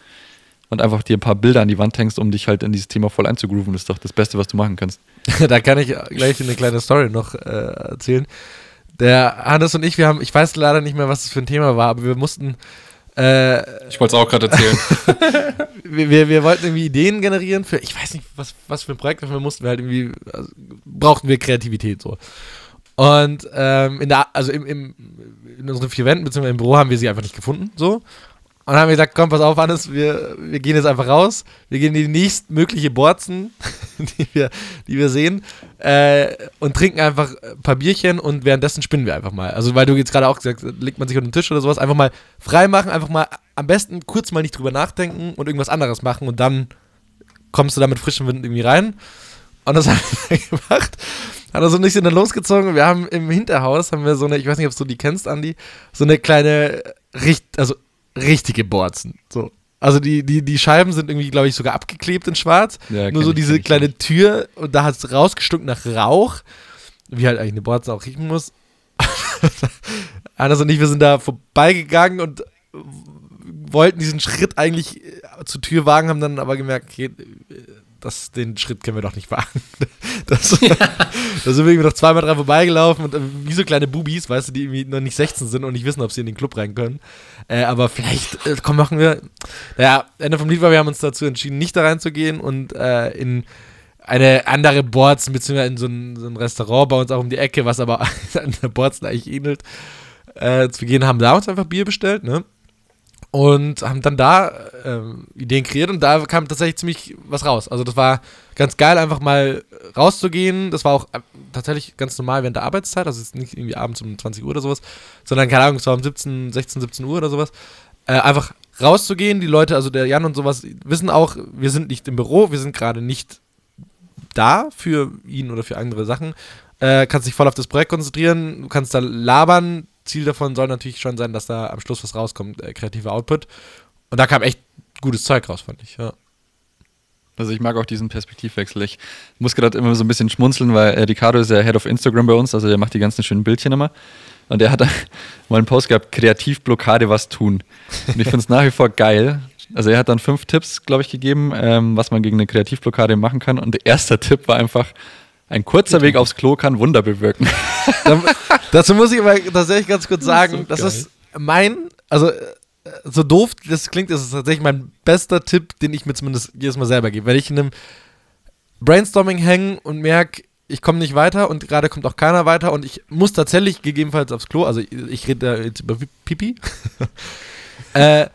und einfach dir ein paar Bilder an die Wand hängst, um dich halt in dieses Thema voll einzugrooven, ist doch das Beste, was du machen kannst. [LAUGHS] da kann ich gleich eine kleine Story noch äh, erzählen. Der Hannes und ich, wir haben, ich weiß leider nicht mehr, was das für ein Thema war, aber wir mussten äh, Ich wollte es auch gerade erzählen. [LAUGHS] wir, wir, wir wollten irgendwie Ideen generieren für, ich weiß nicht, was, was für ein Projekt, dafür mussten wir halt irgendwie, also, brauchten wir Kreativität so. Und ähm, in der, also im, im, in unseren vier Wänden, beziehungsweise im Büro haben wir sie einfach nicht gefunden, so. Und haben gesagt, komm, pass auf, Hannes, wir, wir gehen jetzt einfach raus. Wir gehen in die nächstmögliche Borzen, [LAUGHS] die wir, die wir sehen, äh, und trinken einfach ein paar Bierchen und währenddessen spinnen wir einfach mal. Also, weil du jetzt gerade auch gesagt hast, legt man sich unter den Tisch oder sowas, einfach mal frei machen, einfach mal am besten kurz mal nicht drüber nachdenken und irgendwas anderes machen und dann kommst du da mit frischem Wind irgendwie rein. Und das haben wir [LAUGHS] gemacht. Hat er so ein bisschen dann losgezogen. Wir haben im Hinterhaus, haben wir so eine, ich weiß nicht, ob du die kennst, Andi, so eine kleine, also richtige Borzen. So. Also die, die, die Scheiben sind irgendwie, glaube ich, sogar abgeklebt in schwarz. Ja, Nur so diese kleine nicht. Tür und da hat es rausgestunken nach Rauch. Wie halt eigentlich eine Borzen auch riechen muss. [LAUGHS] Anders und ich, wir sind da vorbeigegangen und wollten diesen Schritt eigentlich äh, zur Tür wagen, haben dann aber gemerkt, okay, das, den Schritt können wir doch nicht wagen. [LAUGHS] Das, ja. [LAUGHS] Da sind wir irgendwie noch zweimal dran vorbeigelaufen und äh, wie so kleine Bubis, weißt du, die irgendwie noch nicht 16 sind und nicht wissen, ob sie in den Club rein können. Äh, aber vielleicht, äh, komm, machen wir. Naja, Ende vom Lied war, wir haben uns dazu entschieden, nicht da reinzugehen und äh, in eine andere Boards, beziehungsweise in so ein, so ein, Restaurant bei uns auch um die Ecke, was aber [LAUGHS] an der Boards eigentlich ähnelt, äh, zu gehen, haben da uns einfach Bier bestellt, ne? Und haben dann da äh, Ideen kreiert und da kam tatsächlich ziemlich was raus. Also das war ganz geil, einfach mal rauszugehen. Das war auch äh, tatsächlich ganz normal während der Arbeitszeit, also ist nicht irgendwie abends um 20 Uhr oder sowas, sondern keine Ahnung, es war um 17, 16, 17 Uhr oder sowas. Äh, einfach rauszugehen, die Leute, also der Jan und sowas, wissen auch, wir sind nicht im Büro, wir sind gerade nicht da für ihn oder für andere Sachen. Äh, kannst dich voll auf das Projekt konzentrieren, du kannst da labern, Ziel davon soll natürlich schon sein, dass da am Schluss was rauskommt, äh, kreativer Output. Und da kam echt gutes Zeug raus, fand ich, ja. Also ich mag auch diesen Perspektivwechsel. Ich muss gerade immer so ein bisschen schmunzeln, weil äh, Ricardo ist ja Head of Instagram bei uns, also der macht die ganzen schönen Bildchen immer. Und der hat [LAUGHS] mal einen Post gehabt, Kreativblockade, was tun. Und ich finde es nach wie vor geil. Also er hat dann fünf Tipps, glaube ich, gegeben, ähm, was man gegen eine Kreativblockade machen kann. Und der erste Tipp war einfach, ein kurzer Weg aufs Klo kann Wunder bewirken. [LAUGHS] [LAUGHS] dazu muss ich aber tatsächlich ganz kurz sagen, das ist, so das ist mein, also äh, so doof das klingt, ist es tatsächlich mein bester Tipp, den ich mir zumindest jedes Mal selber gebe. Wenn ich in einem Brainstorming hänge und merke, ich komme nicht weiter und gerade kommt auch keiner weiter und ich muss tatsächlich gegebenenfalls aufs Klo, also ich, ich rede da jetzt über Pipi, [LAUGHS] äh,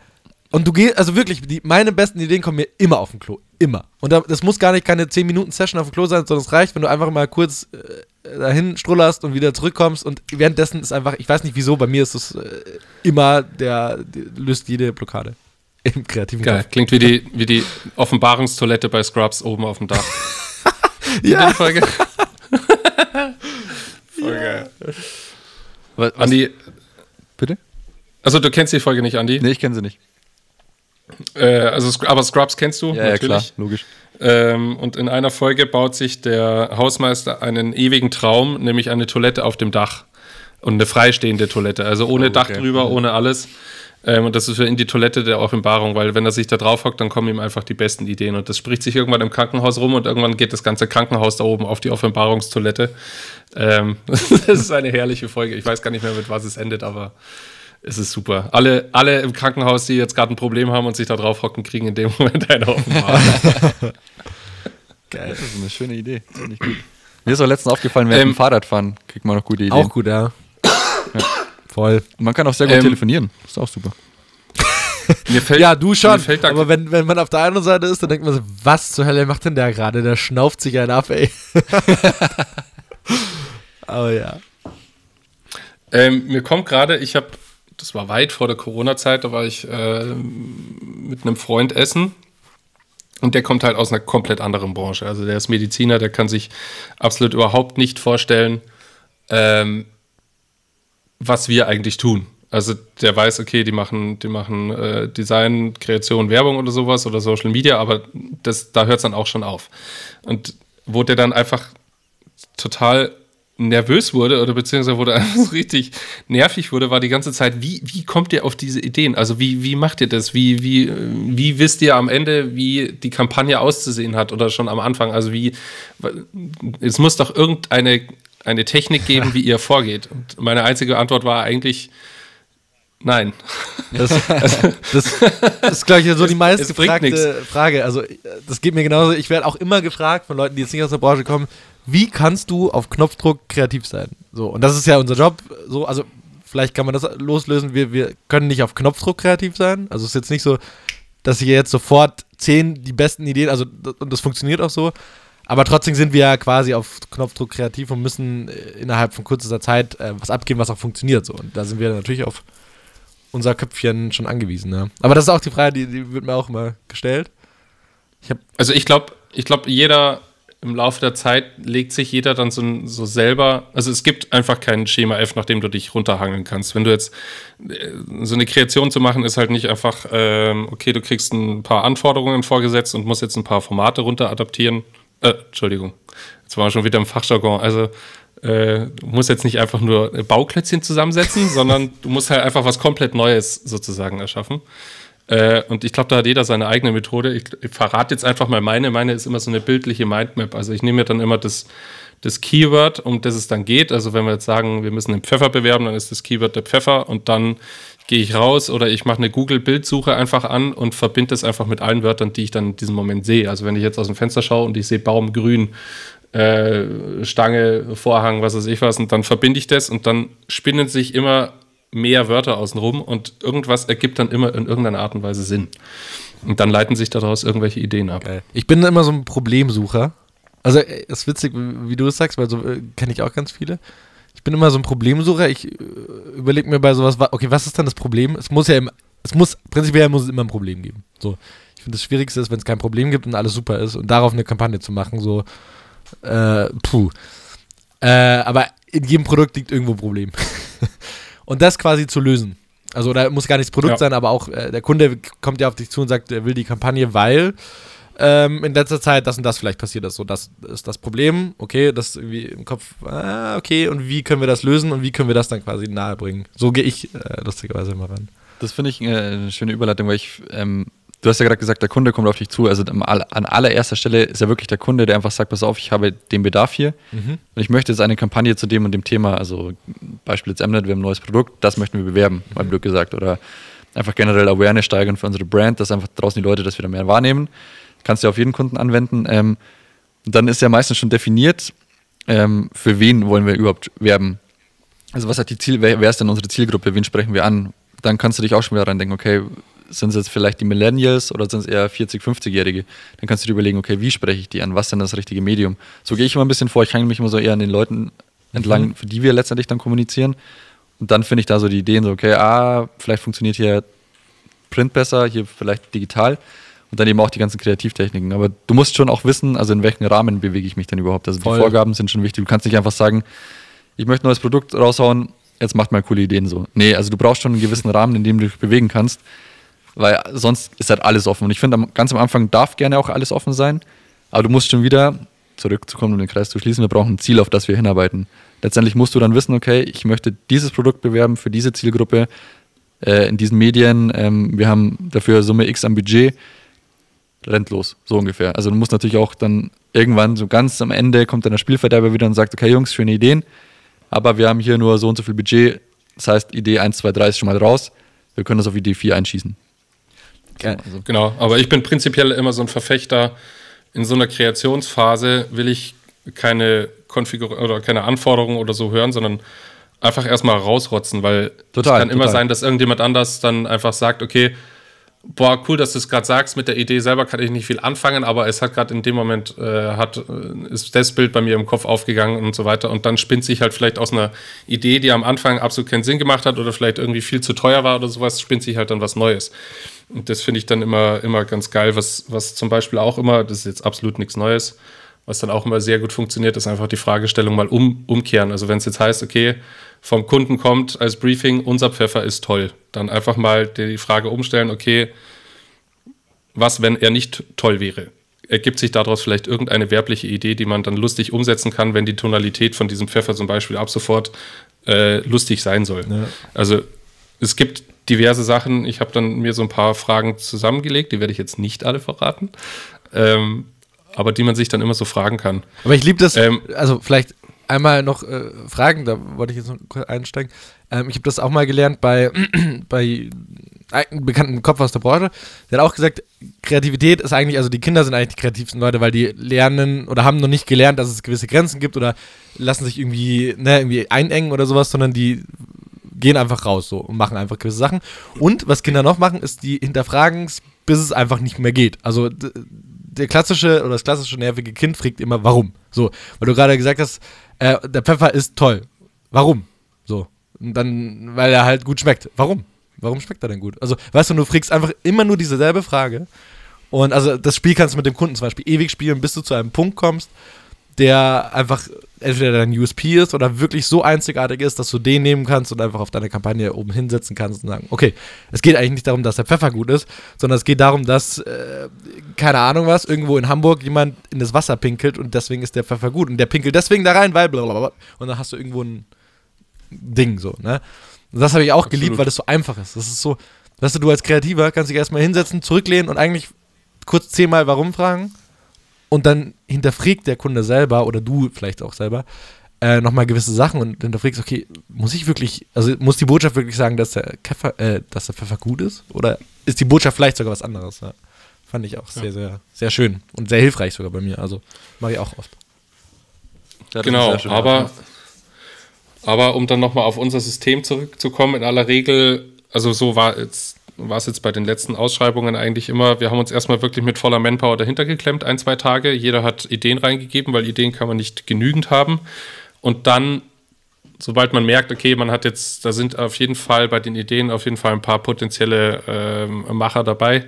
und du gehst, also wirklich, die, meine besten Ideen kommen mir immer auf dem Klo. Immer. Und da, das muss gar nicht keine 10 Minuten Session auf dem Klo sein, sondern es reicht, wenn du einfach mal kurz äh, dahin strullerst und wieder zurückkommst. Und währenddessen ist einfach, ich weiß nicht wieso, bei mir ist es äh, immer, der, der, löst jede Blockade. [LAUGHS] Im kreativen Geil. Kopf. Klingt wie die, wie die Offenbarungstoilette bei Scrubs oben auf dem Dach. [LAUGHS] ja. Folge. [LAUGHS] Voll geil. Was, Andi. Bitte? Also, du kennst die Folge nicht, Andi? Nee, ich kenne sie nicht. Äh, also, aber Scrubs kennst du ja, natürlich. Ja, klar, logisch. Ähm, und in einer Folge baut sich der Hausmeister einen ewigen Traum, nämlich eine Toilette auf dem Dach. Und eine freistehende Toilette, also ohne oh, okay. Dach drüber, ohne alles. Ähm, und das ist für ihn die Toilette der Offenbarung, weil wenn er sich da drauf hockt, dann kommen ihm einfach die besten Ideen. Und das spricht sich irgendwann im Krankenhaus rum und irgendwann geht das ganze Krankenhaus da oben auf die Offenbarungstoilette. Ähm, [LAUGHS] das ist eine herrliche Folge. Ich weiß gar nicht mehr, mit was es endet, aber es ist super. Alle, alle im Krankenhaus, die jetzt gerade ein Problem haben und sich da drauf hocken, kriegen in dem Moment eine Offenbarung. [LAUGHS] Geil, das ist eine schöne Idee. Finde ich gut. Mir ist auch letztens aufgefallen, während ähm, Fahrrad fahren, kriegt man noch gute Ideen. Auch gut, ja. ja. Voll. Und man kann auch sehr gut ähm, telefonieren. Ist auch super. [LAUGHS] ja, du schon. aber wenn, wenn man auf der anderen Seite ist, dann denkt man so, was zur Hölle macht denn der gerade? Der schnauft sich einen ab, ey. [LAUGHS] aber ja. Ähm, mir kommt gerade, ich habe das war weit vor der Corona-Zeit, da war ich äh, mit einem Freund essen. Und der kommt halt aus einer komplett anderen Branche. Also der ist Mediziner, der kann sich absolut überhaupt nicht vorstellen, ähm, was wir eigentlich tun. Also der weiß, okay, die machen, die machen äh, Design, Kreation, Werbung oder sowas oder Social Media, aber das, da hört es dann auch schon auf. Und wo der dann einfach total nervös wurde oder beziehungsweise wurde [LAUGHS] einfach richtig nervig wurde, war die ganze Zeit, wie, wie kommt ihr auf diese Ideen? Also wie, wie macht ihr das? Wie, wie, wie wisst ihr am Ende, wie die Kampagne auszusehen hat oder schon am Anfang? Also wie, es muss doch irgendeine eine Technik geben, wie ihr vorgeht. Und meine einzige Antwort war eigentlich Nein. Das, [LAUGHS] das, das ist, glaube ich, so die meist es bringt gefragte Frage. Also, das geht mir genauso. Ich werde auch immer gefragt von Leuten, die jetzt nicht aus der Branche kommen, wie kannst du auf Knopfdruck kreativ sein? So, und das ist ja unser Job. So, also, vielleicht kann man das loslösen. Wir, wir können nicht auf Knopfdruck kreativ sein. Also, es ist jetzt nicht so, dass ich jetzt sofort zehn die besten Ideen, also, und das funktioniert auch so. Aber trotzdem sind wir ja quasi auf Knopfdruck kreativ und müssen äh, innerhalb von kurzer Zeit äh, was abgeben, was auch funktioniert. So. Und da sind wir natürlich auf unser Köpfchen schon angewiesen. Ja. Aber das ist auch die Frage, die, die wird mir auch immer gestellt. Ich also ich glaube, ich glaube, jeder im Laufe der Zeit legt sich jeder dann so, so, selber, also es gibt einfach kein Schema F, nach dem du dich runterhangeln kannst. Wenn du jetzt äh, so eine Kreation zu machen, ist halt nicht einfach, ähm, okay, du kriegst ein paar Anforderungen vorgesetzt und musst jetzt ein paar Formate runter adaptieren. Äh, Entschuldigung, jetzt waren wir schon wieder im Fachjargon. Also äh, du musst jetzt nicht einfach nur Bauklötzchen zusammensetzen, [LAUGHS] sondern du musst halt einfach was komplett Neues sozusagen erschaffen. Äh, und ich glaube, da hat jeder seine eigene Methode. Ich, ich verrate jetzt einfach mal meine. Meine ist immer so eine bildliche Mindmap. Also ich nehme mir dann immer das, das Keyword, um das es dann geht. Also wenn wir jetzt sagen, wir müssen den Pfeffer bewerben, dann ist das Keyword der Pfeffer und dann gehe ich raus oder ich mache eine Google-Bildsuche einfach an und verbinde das einfach mit allen Wörtern, die ich dann in diesem Moment sehe. Also wenn ich jetzt aus dem Fenster schaue und ich sehe Baum grün, äh, Stange, Vorhang, was weiß ich was, und dann verbinde ich das und dann spinnen sich immer mehr Wörter außenrum und irgendwas ergibt dann immer in irgendeiner Art und Weise Sinn. Und dann leiten sich daraus irgendwelche Ideen ab. Geil. Ich bin immer so ein Problemsucher. Also, es ist witzig, wie du es sagst, weil so äh, kenne ich auch ganz viele. Ich bin immer so ein Problemsucher. Ich äh, überlege mir bei sowas, okay, was ist dann das Problem? Es muss ja im, es muss, prinzipiell muss es immer ein Problem geben. So. Ich finde, das Schwierigste ist, wenn es kein Problem gibt und alles super ist und darauf eine Kampagne zu machen, so, äh, puh. Äh, aber in jedem Produkt liegt irgendwo ein Problem. [LAUGHS] und das quasi zu lösen. Also da muss gar nicht das Produkt ja. sein, aber auch äh, der Kunde kommt ja auf dich zu und sagt, er will die Kampagne, weil ähm, in letzter Zeit das und das vielleicht passiert ist. So, das ist das Problem. Okay, das irgendwie im Kopf, ah, okay, und wie können wir das lösen und wie können wir das dann quasi nahebringen? So gehe ich äh, lustigerweise immer ran. Das finde ich äh, eine schöne Überleitung, weil ich ähm, Du hast ja gerade gesagt, der Kunde kommt auf dich zu. Also an allererster Stelle ist ja wirklich der Kunde, der einfach sagt, pass auf, ich habe den Bedarf hier mhm. und ich möchte jetzt eine Kampagne zu dem und dem Thema, also Beispiel jetzt Mnet, wir haben ein neues Produkt, das möchten wir bewerben, mhm. mal blöd gesagt. Oder einfach generell Awareness steigern für unsere Brand, dass einfach draußen die Leute das wieder mehr wahrnehmen. Kannst du auf jeden Kunden anwenden. Ähm, dann ist ja meistens schon definiert, ähm, für wen wollen wir überhaupt werben. Also was hat die Ziel, wer, wer ist denn unsere Zielgruppe, wen sprechen wir an? Dann kannst du dich auch schon wieder reindenken, okay, sind es jetzt vielleicht die Millennials oder sind es eher 40, 50-Jährige? Dann kannst du dir überlegen, okay, wie spreche ich die an? Was ist denn das richtige Medium? So gehe ich immer ein bisschen vor. Ich hänge mich immer so eher an den Leuten entlang, mhm. für die wir letztendlich dann kommunizieren. Und dann finde ich da so die Ideen, so, okay, ah, vielleicht funktioniert hier Print besser, hier vielleicht digital. Und dann eben auch die ganzen Kreativtechniken. Aber du musst schon auch wissen, also in welchem Rahmen bewege ich mich denn überhaupt. Also Voll. die Vorgaben sind schon wichtig. Du kannst nicht einfach sagen, ich möchte ein neues Produkt raushauen, jetzt macht mal coole Ideen so. Nee, also du brauchst schon einen gewissen Rahmen, in dem du dich bewegen kannst weil sonst ist halt alles offen. Und ich finde, ganz am Anfang darf gerne auch alles offen sein, aber du musst schon wieder zurückzukommen, um den Kreis zu schließen, wir brauchen ein Ziel, auf das wir hinarbeiten. Letztendlich musst du dann wissen, okay, ich möchte dieses Produkt bewerben für diese Zielgruppe äh, in diesen Medien. Ähm, wir haben dafür Summe X am Budget. Rennt los, so ungefähr. Also du musst natürlich auch dann irgendwann so ganz am Ende kommt dann der Spielverderber wieder und sagt, okay Jungs, schöne Ideen, aber wir haben hier nur so und so viel Budget. Das heißt, Idee 1, 2, 3 ist schon mal raus. Wir können das auf Idee 4 einschießen. Also. Genau, aber ich bin prinzipiell immer so ein Verfechter. In so einer Kreationsphase will ich keine Konfigur oder keine Anforderungen oder so hören, sondern einfach erstmal rausrotzen, weil total, es kann total. immer sein, dass irgendjemand anders dann einfach sagt, okay, boah, cool, dass du es gerade sagst, mit der Idee selber kann ich nicht viel anfangen, aber es hat gerade in dem Moment, äh, hat, äh, ist das Bild bei mir im Kopf aufgegangen und so weiter und dann spinnt sich halt vielleicht aus einer Idee, die am Anfang absolut keinen Sinn gemacht hat oder vielleicht irgendwie viel zu teuer war oder sowas, spinnt sich halt dann was Neues. Und das finde ich dann immer, immer ganz geil, was, was zum Beispiel auch immer, das ist jetzt absolut nichts Neues, was dann auch immer sehr gut funktioniert, ist einfach die Fragestellung mal um, umkehren. Also wenn es jetzt heißt, okay, vom Kunden kommt als Briefing, unser Pfeffer ist toll, dann einfach mal die Frage umstellen, okay, was, wenn er nicht toll wäre? Ergibt sich daraus vielleicht irgendeine werbliche Idee, die man dann lustig umsetzen kann, wenn die Tonalität von diesem Pfeffer zum Beispiel ab sofort äh, lustig sein soll? Ja. Also es gibt diverse Sachen. Ich habe dann mir so ein paar Fragen zusammengelegt, die werde ich jetzt nicht alle verraten, ähm, aber die man sich dann immer so fragen kann. Aber ich liebe das, ähm, also vielleicht einmal noch äh, fragen, da wollte ich jetzt noch kurz einsteigen. Ähm, ich habe das auch mal gelernt bei, [CLEARS THROAT] bei einem bekannten Kopf aus der Branche. Der hat auch gesagt, Kreativität ist eigentlich, also die Kinder sind eigentlich die kreativsten Leute, weil die lernen oder haben noch nicht gelernt, dass es gewisse Grenzen gibt oder lassen sich irgendwie, ne, irgendwie einengen oder sowas, sondern die gehen einfach raus so und machen einfach gewisse Sachen. Und was Kinder noch machen, ist, die hinterfragen es, bis es einfach nicht mehr geht. Also der klassische oder das klassische nervige Kind fragt immer, warum? So, weil du gerade gesagt hast, äh, der Pfeffer ist toll. Warum? So. Und dann, weil er halt gut schmeckt. Warum? Warum schmeckt er denn gut? Also, weißt du, du fragst einfach immer nur dieselbe Frage. Und also das Spiel kannst du mit dem Kunden zum Beispiel ewig spielen, bis du zu einem Punkt kommst, der einfach entweder dein USP ist oder wirklich so einzigartig ist, dass du den nehmen kannst und einfach auf deine Kampagne oben hinsetzen kannst und sagen, okay, es geht eigentlich nicht darum, dass der Pfeffer gut ist, sondern es geht darum, dass, äh, keine Ahnung was, irgendwo in Hamburg jemand in das Wasser pinkelt und deswegen ist der Pfeffer gut und der pinkelt deswegen da rein, weil blablabla. Und dann hast du irgendwo ein Ding so, ne? Und das habe ich auch geliebt, weil das so einfach ist. Das ist so, weißt du, du als Kreativer kannst dich erstmal hinsetzen, zurücklehnen und eigentlich kurz zehnmal warum fragen und dann hinterfragt der Kunde selber oder du vielleicht auch selber äh, nochmal gewisse Sachen und hinterfragst, okay, muss ich wirklich, also muss die Botschaft wirklich sagen, dass der, Pfeffer, äh, dass der Pfeffer gut ist? Oder ist die Botschaft vielleicht sogar was anderes? Ja. Fand ich auch sehr, sehr, sehr schön und sehr hilfreich sogar bei mir. Also mache ich auch oft. Ja, das Genau, aber, aber um dann nochmal auf unser System zurückzukommen, in aller Regel, also so war jetzt war es jetzt bei den letzten Ausschreibungen eigentlich immer, wir haben uns erstmal wirklich mit voller Manpower dahinter geklemmt, ein, zwei Tage. Jeder hat Ideen reingegeben, weil Ideen kann man nicht genügend haben. Und dann, sobald man merkt, okay, man hat jetzt, da sind auf jeden Fall bei den Ideen auf jeden Fall ein paar potenzielle ähm, Macher dabei,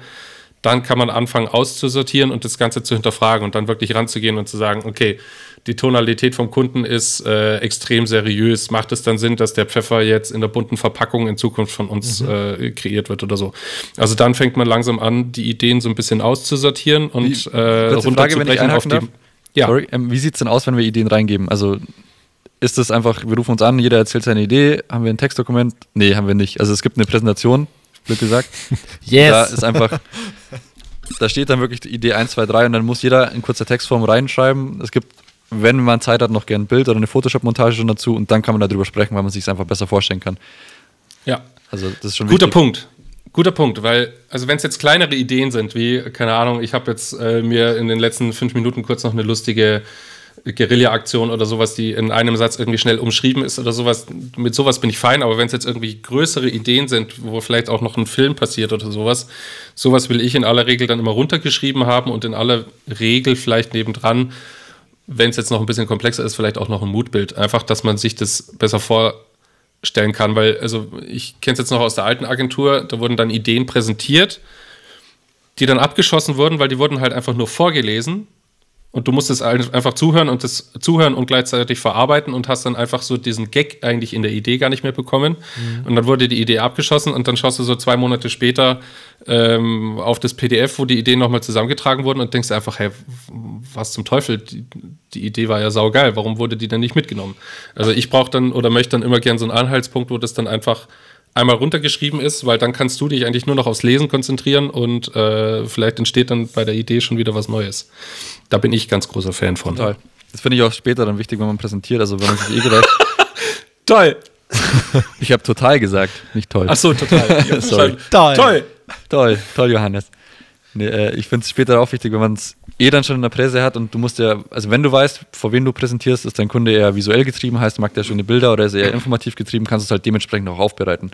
dann kann man anfangen auszusortieren und das Ganze zu hinterfragen und dann wirklich ranzugehen und zu sagen, okay, die Tonalität vom Kunden ist äh, extrem seriös. Macht es dann Sinn, dass der Pfeffer jetzt in der bunten Verpackung in Zukunft von uns äh, kreiert wird oder so? Also dann fängt man langsam an, die Ideen so ein bisschen auszusortieren und Wie- äh, runterzubrechen auf die. Ja, Sorry, ähm, wie sieht es denn aus, wenn wir Ideen reingeben? Also ist das einfach, wir rufen uns an, jeder erzählt seine Idee, haben wir ein Textdokument? Nee, haben wir nicht. Also es gibt eine Präsentation, blöd gesagt. [LAUGHS] Da ist einfach, da steht dann wirklich die Idee 1, 2, 3 und dann muss jeder in kurzer Textform reinschreiben. Es gibt, wenn man Zeit hat, noch gern ein Bild oder eine Photoshop-Montage schon dazu und dann kann man darüber sprechen, weil man sich es einfach besser vorstellen kann. ja. Also das ist schon Guter wichtig. Punkt. Guter Punkt, weil, also wenn es jetzt kleinere Ideen sind, wie, keine Ahnung, ich habe jetzt äh, mir in den letzten fünf Minuten kurz noch eine lustige Guerilla-Aktion oder sowas, die in einem Satz irgendwie schnell umschrieben ist oder sowas, mit sowas bin ich fein, aber wenn es jetzt irgendwie größere Ideen sind, wo vielleicht auch noch ein Film passiert oder sowas, sowas will ich in aller Regel dann immer runtergeschrieben haben und in aller Regel vielleicht nebendran, wenn es jetzt noch ein bisschen komplexer ist, vielleicht auch noch ein Moodbild. Einfach, dass man sich das besser vorstellen kann, weil, also ich kenne es jetzt noch aus der alten Agentur, da wurden dann Ideen präsentiert, die dann abgeschossen wurden, weil die wurden halt einfach nur vorgelesen und du musstest ein- einfach zuhören und das zuhören und gleichzeitig verarbeiten und hast dann einfach so diesen Gag eigentlich in der Idee gar nicht mehr bekommen. Und dann wurde die Idee abgeschossen und dann schaust du so zwei Monate später ähm, auf das PDF, wo die Ideen nochmal zusammengetragen wurden und denkst einfach, hey, was zum Teufel, die, die Idee war ja saugeil, warum wurde die denn nicht mitgenommen? Also ich brauche dann oder möchte dann immer gern so einen Anhaltspunkt, wo das dann einfach einmal runtergeschrieben ist, weil dann kannst du dich eigentlich nur noch aufs Lesen konzentrieren und äh, vielleicht entsteht dann bei der Idee schon wieder was Neues. Da bin ich ganz großer Fan von. Total. Das finde ich auch später dann wichtig, wenn man präsentiert, also wenn man sich eh gedacht, [LAUGHS] Toll. ich habe total gesagt, nicht toll. Ach so, total. [LAUGHS] Toll. Toll. Toll, toll, Johannes. Nee, äh, ich finde es später auch wichtig, wenn man es eh dann schon in der Presse hat und du musst ja, also wenn du weißt, vor wen du präsentierst, ist dein Kunde eher visuell getrieben, heißt, mag der schöne Bilder oder ist er eher informativ getrieben, kannst du es halt dementsprechend auch aufbereiten.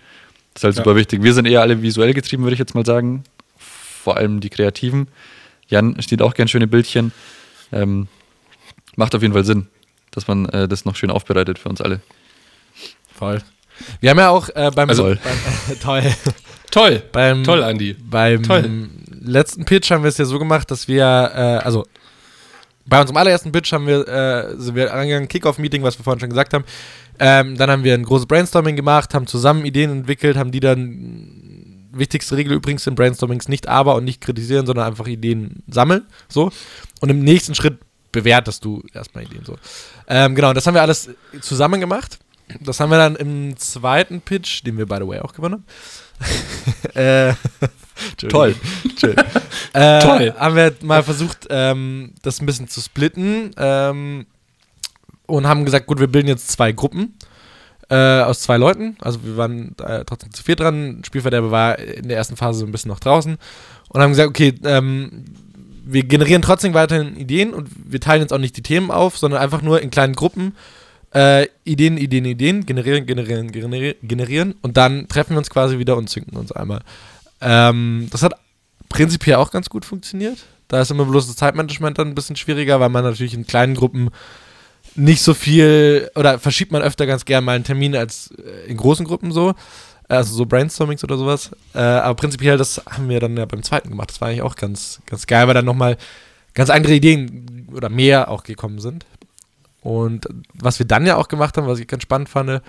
Das ist halt Ja. super wichtig. Wir sind eher alle visuell getrieben, würde ich jetzt mal sagen. Vor allem die Kreativen. Jan steht auch gern schöne Bildchen. Ähm, macht auf jeden Fall Sinn, dass man äh, das noch schön aufbereitet für uns alle. Voll. Wir haben ja auch äh, beim, Also- [LAUGHS] beim äh, toll. Toll. beim Toll, Andi. Beim Toll. Letzten Pitch haben wir es ja so gemacht, dass wir, äh, also bei unserem allerersten Pitch haben wir, äh, sind wir angegangen, Kickoff-Meeting, was wir vorhin schon gesagt haben. Ähm, dann haben wir ein großes Brainstorming gemacht, haben zusammen Ideen entwickelt, haben die dann, wichtigste Regel übrigens in Brainstormings, nicht aber und nicht kritisieren, sondern einfach Ideen sammeln, so. Und im nächsten Schritt bewertest du erstmal Ideen, so. Ähm, genau, das haben wir alles zusammen gemacht. Das haben wir dann im zweiten Pitch, den wir by the way auch gewonnen haben. [LAUGHS] äh, Toll. Äh, Toll. Haben wir mal versucht, ähm, das ein bisschen zu splitten. Ähm, und haben gesagt, gut, wir bilden jetzt zwei Gruppen äh, aus zwei Leuten. Also wir waren äh, trotzdem zu viert dran. Spielverderber war in der ersten Phase so ein bisschen noch draußen und haben gesagt, okay, ähm, wir generieren trotzdem weiterhin Ideen und wir teilen jetzt auch nicht die Themen auf, sondern einfach nur in kleinen Gruppen äh, Ideen, Ideen, Ideen, generieren, generieren, generieren, generieren und dann treffen wir uns quasi wieder und zünden uns einmal. Ähm, das hat prinzipiell auch ganz gut funktioniert. Da ist immer bloß das Zeitmanagement dann ein bisschen schwieriger, weil man natürlich in kleinen Gruppen nicht so viel oder verschiebt man öfter ganz gern mal einen Termin als äh, in großen Gruppen so. Also so Brainstormings oder sowas. Äh, aber prinzipiell, das haben wir dann ja beim zweiten gemacht. Das war eigentlich auch ganz, ganz geil, weil dann nochmal ganz andere Ideen oder mehr auch gekommen sind. Und was wir dann ja auch gemacht haben, was ich ganz spannend fand,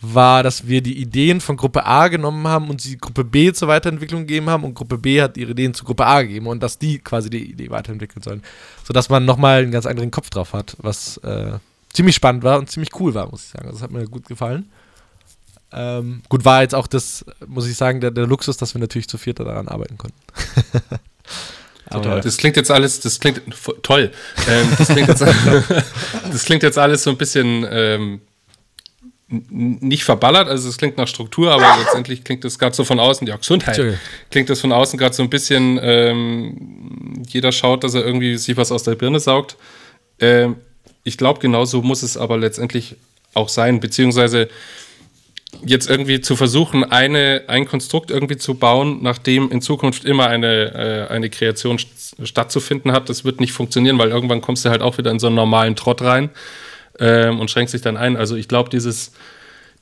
war, dass wir die Ideen von Gruppe A genommen haben und sie Gruppe B zur Weiterentwicklung gegeben haben und Gruppe B hat ihre Ideen zu Gruppe A gegeben und dass die quasi die Idee weiterentwickeln sollen. Sodass man nochmal einen ganz anderen Kopf drauf hat, was äh, ziemlich spannend war und ziemlich cool war, muss ich sagen. Das hat mir gut gefallen. Ähm, gut, war jetzt auch das, muss ich sagen, der, der Luxus, dass wir natürlich zu viert daran arbeiten konnten. [LAUGHS] Total. Das klingt jetzt alles, das klingt toll. Ähm, das, klingt jetzt, [LAUGHS] das, klingt jetzt, alles so ein bisschen ähm, nicht verballert, also es klingt nach Struktur, aber letztendlich klingt das gerade so von außen, ja, Gesundheit, klingt das von außen gerade so ein bisschen, ähm, jeder schaut, dass er irgendwie sich was aus der Birne saugt. Ähm, ich glaube, genauso muss es aber letztendlich auch sein, beziehungsweise jetzt irgendwie zu versuchen, eine, ein Konstrukt irgendwie zu bauen, nachdem in Zukunft immer eine, äh, eine Kreation stattzufinden hat, das wird nicht funktionieren, weil irgendwann kommst du halt auch wieder in so einen normalen Trott rein ähm, und schränkst dich dann ein. Also ich glaube, dieses,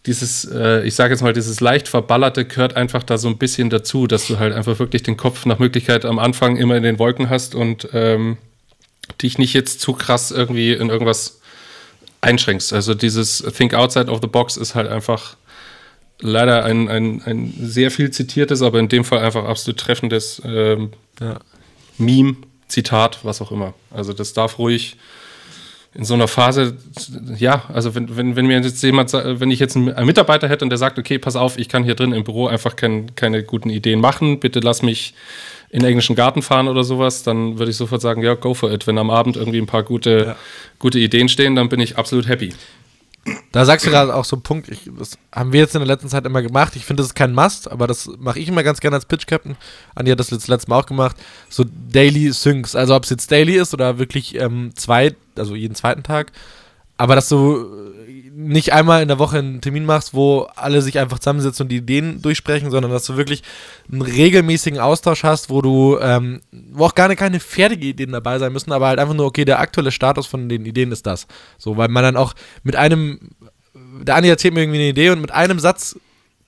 dieses, äh, ich sage jetzt mal, dieses leicht verballerte gehört einfach da so ein bisschen dazu, dass du halt einfach wirklich den Kopf nach Möglichkeit am Anfang immer in den Wolken hast und ähm, dich nicht jetzt zu krass irgendwie in irgendwas einschränkst. Also dieses Think Outside of the Box ist halt einfach leider ein, ein, ein sehr viel zitiertes, aber in dem Fall einfach absolut treffendes ähm, ja. Meme, Zitat, was auch immer. Also das darf ruhig in so einer Phase, ja, also wenn, wenn, wenn mir jetzt jemand, wenn ich jetzt einen Mitarbeiter hätte und der sagt, okay, pass auf, ich kann hier drin im Büro einfach kein, keine guten Ideen machen, bitte lass mich in den englischen Garten fahren oder sowas, dann würde ich sofort sagen, ja, go for it. Wenn am Abend irgendwie ein paar gute, ja. gute Ideen stehen, dann bin ich absolut happy. Da sagst du gerade auch so einen Punkt, ich, das haben wir jetzt in der letzten Zeit immer gemacht. Ich finde, das ist kein Must, aber das mache ich immer ganz gerne als Pitch-Captain. Andi hat das das letzte Mal auch gemacht. So Daily Syncs, also ob es jetzt Daily ist oder wirklich ähm, zwei, also jeden zweiten Tag. Aber dass du nicht einmal in der Woche einen Termin machst, wo alle sich einfach zusammensitzen und die Ideen durchsprechen, sondern dass du wirklich einen regelmäßigen Austausch hast, wo du, ähm, wo auch gar nicht keine fertigen Ideen dabei sein müssen, aber halt einfach nur, okay, der aktuelle Status von den Ideen ist das. So, weil man dann auch mit einem, der Andi erzählt mir irgendwie eine Idee und mit einem Satz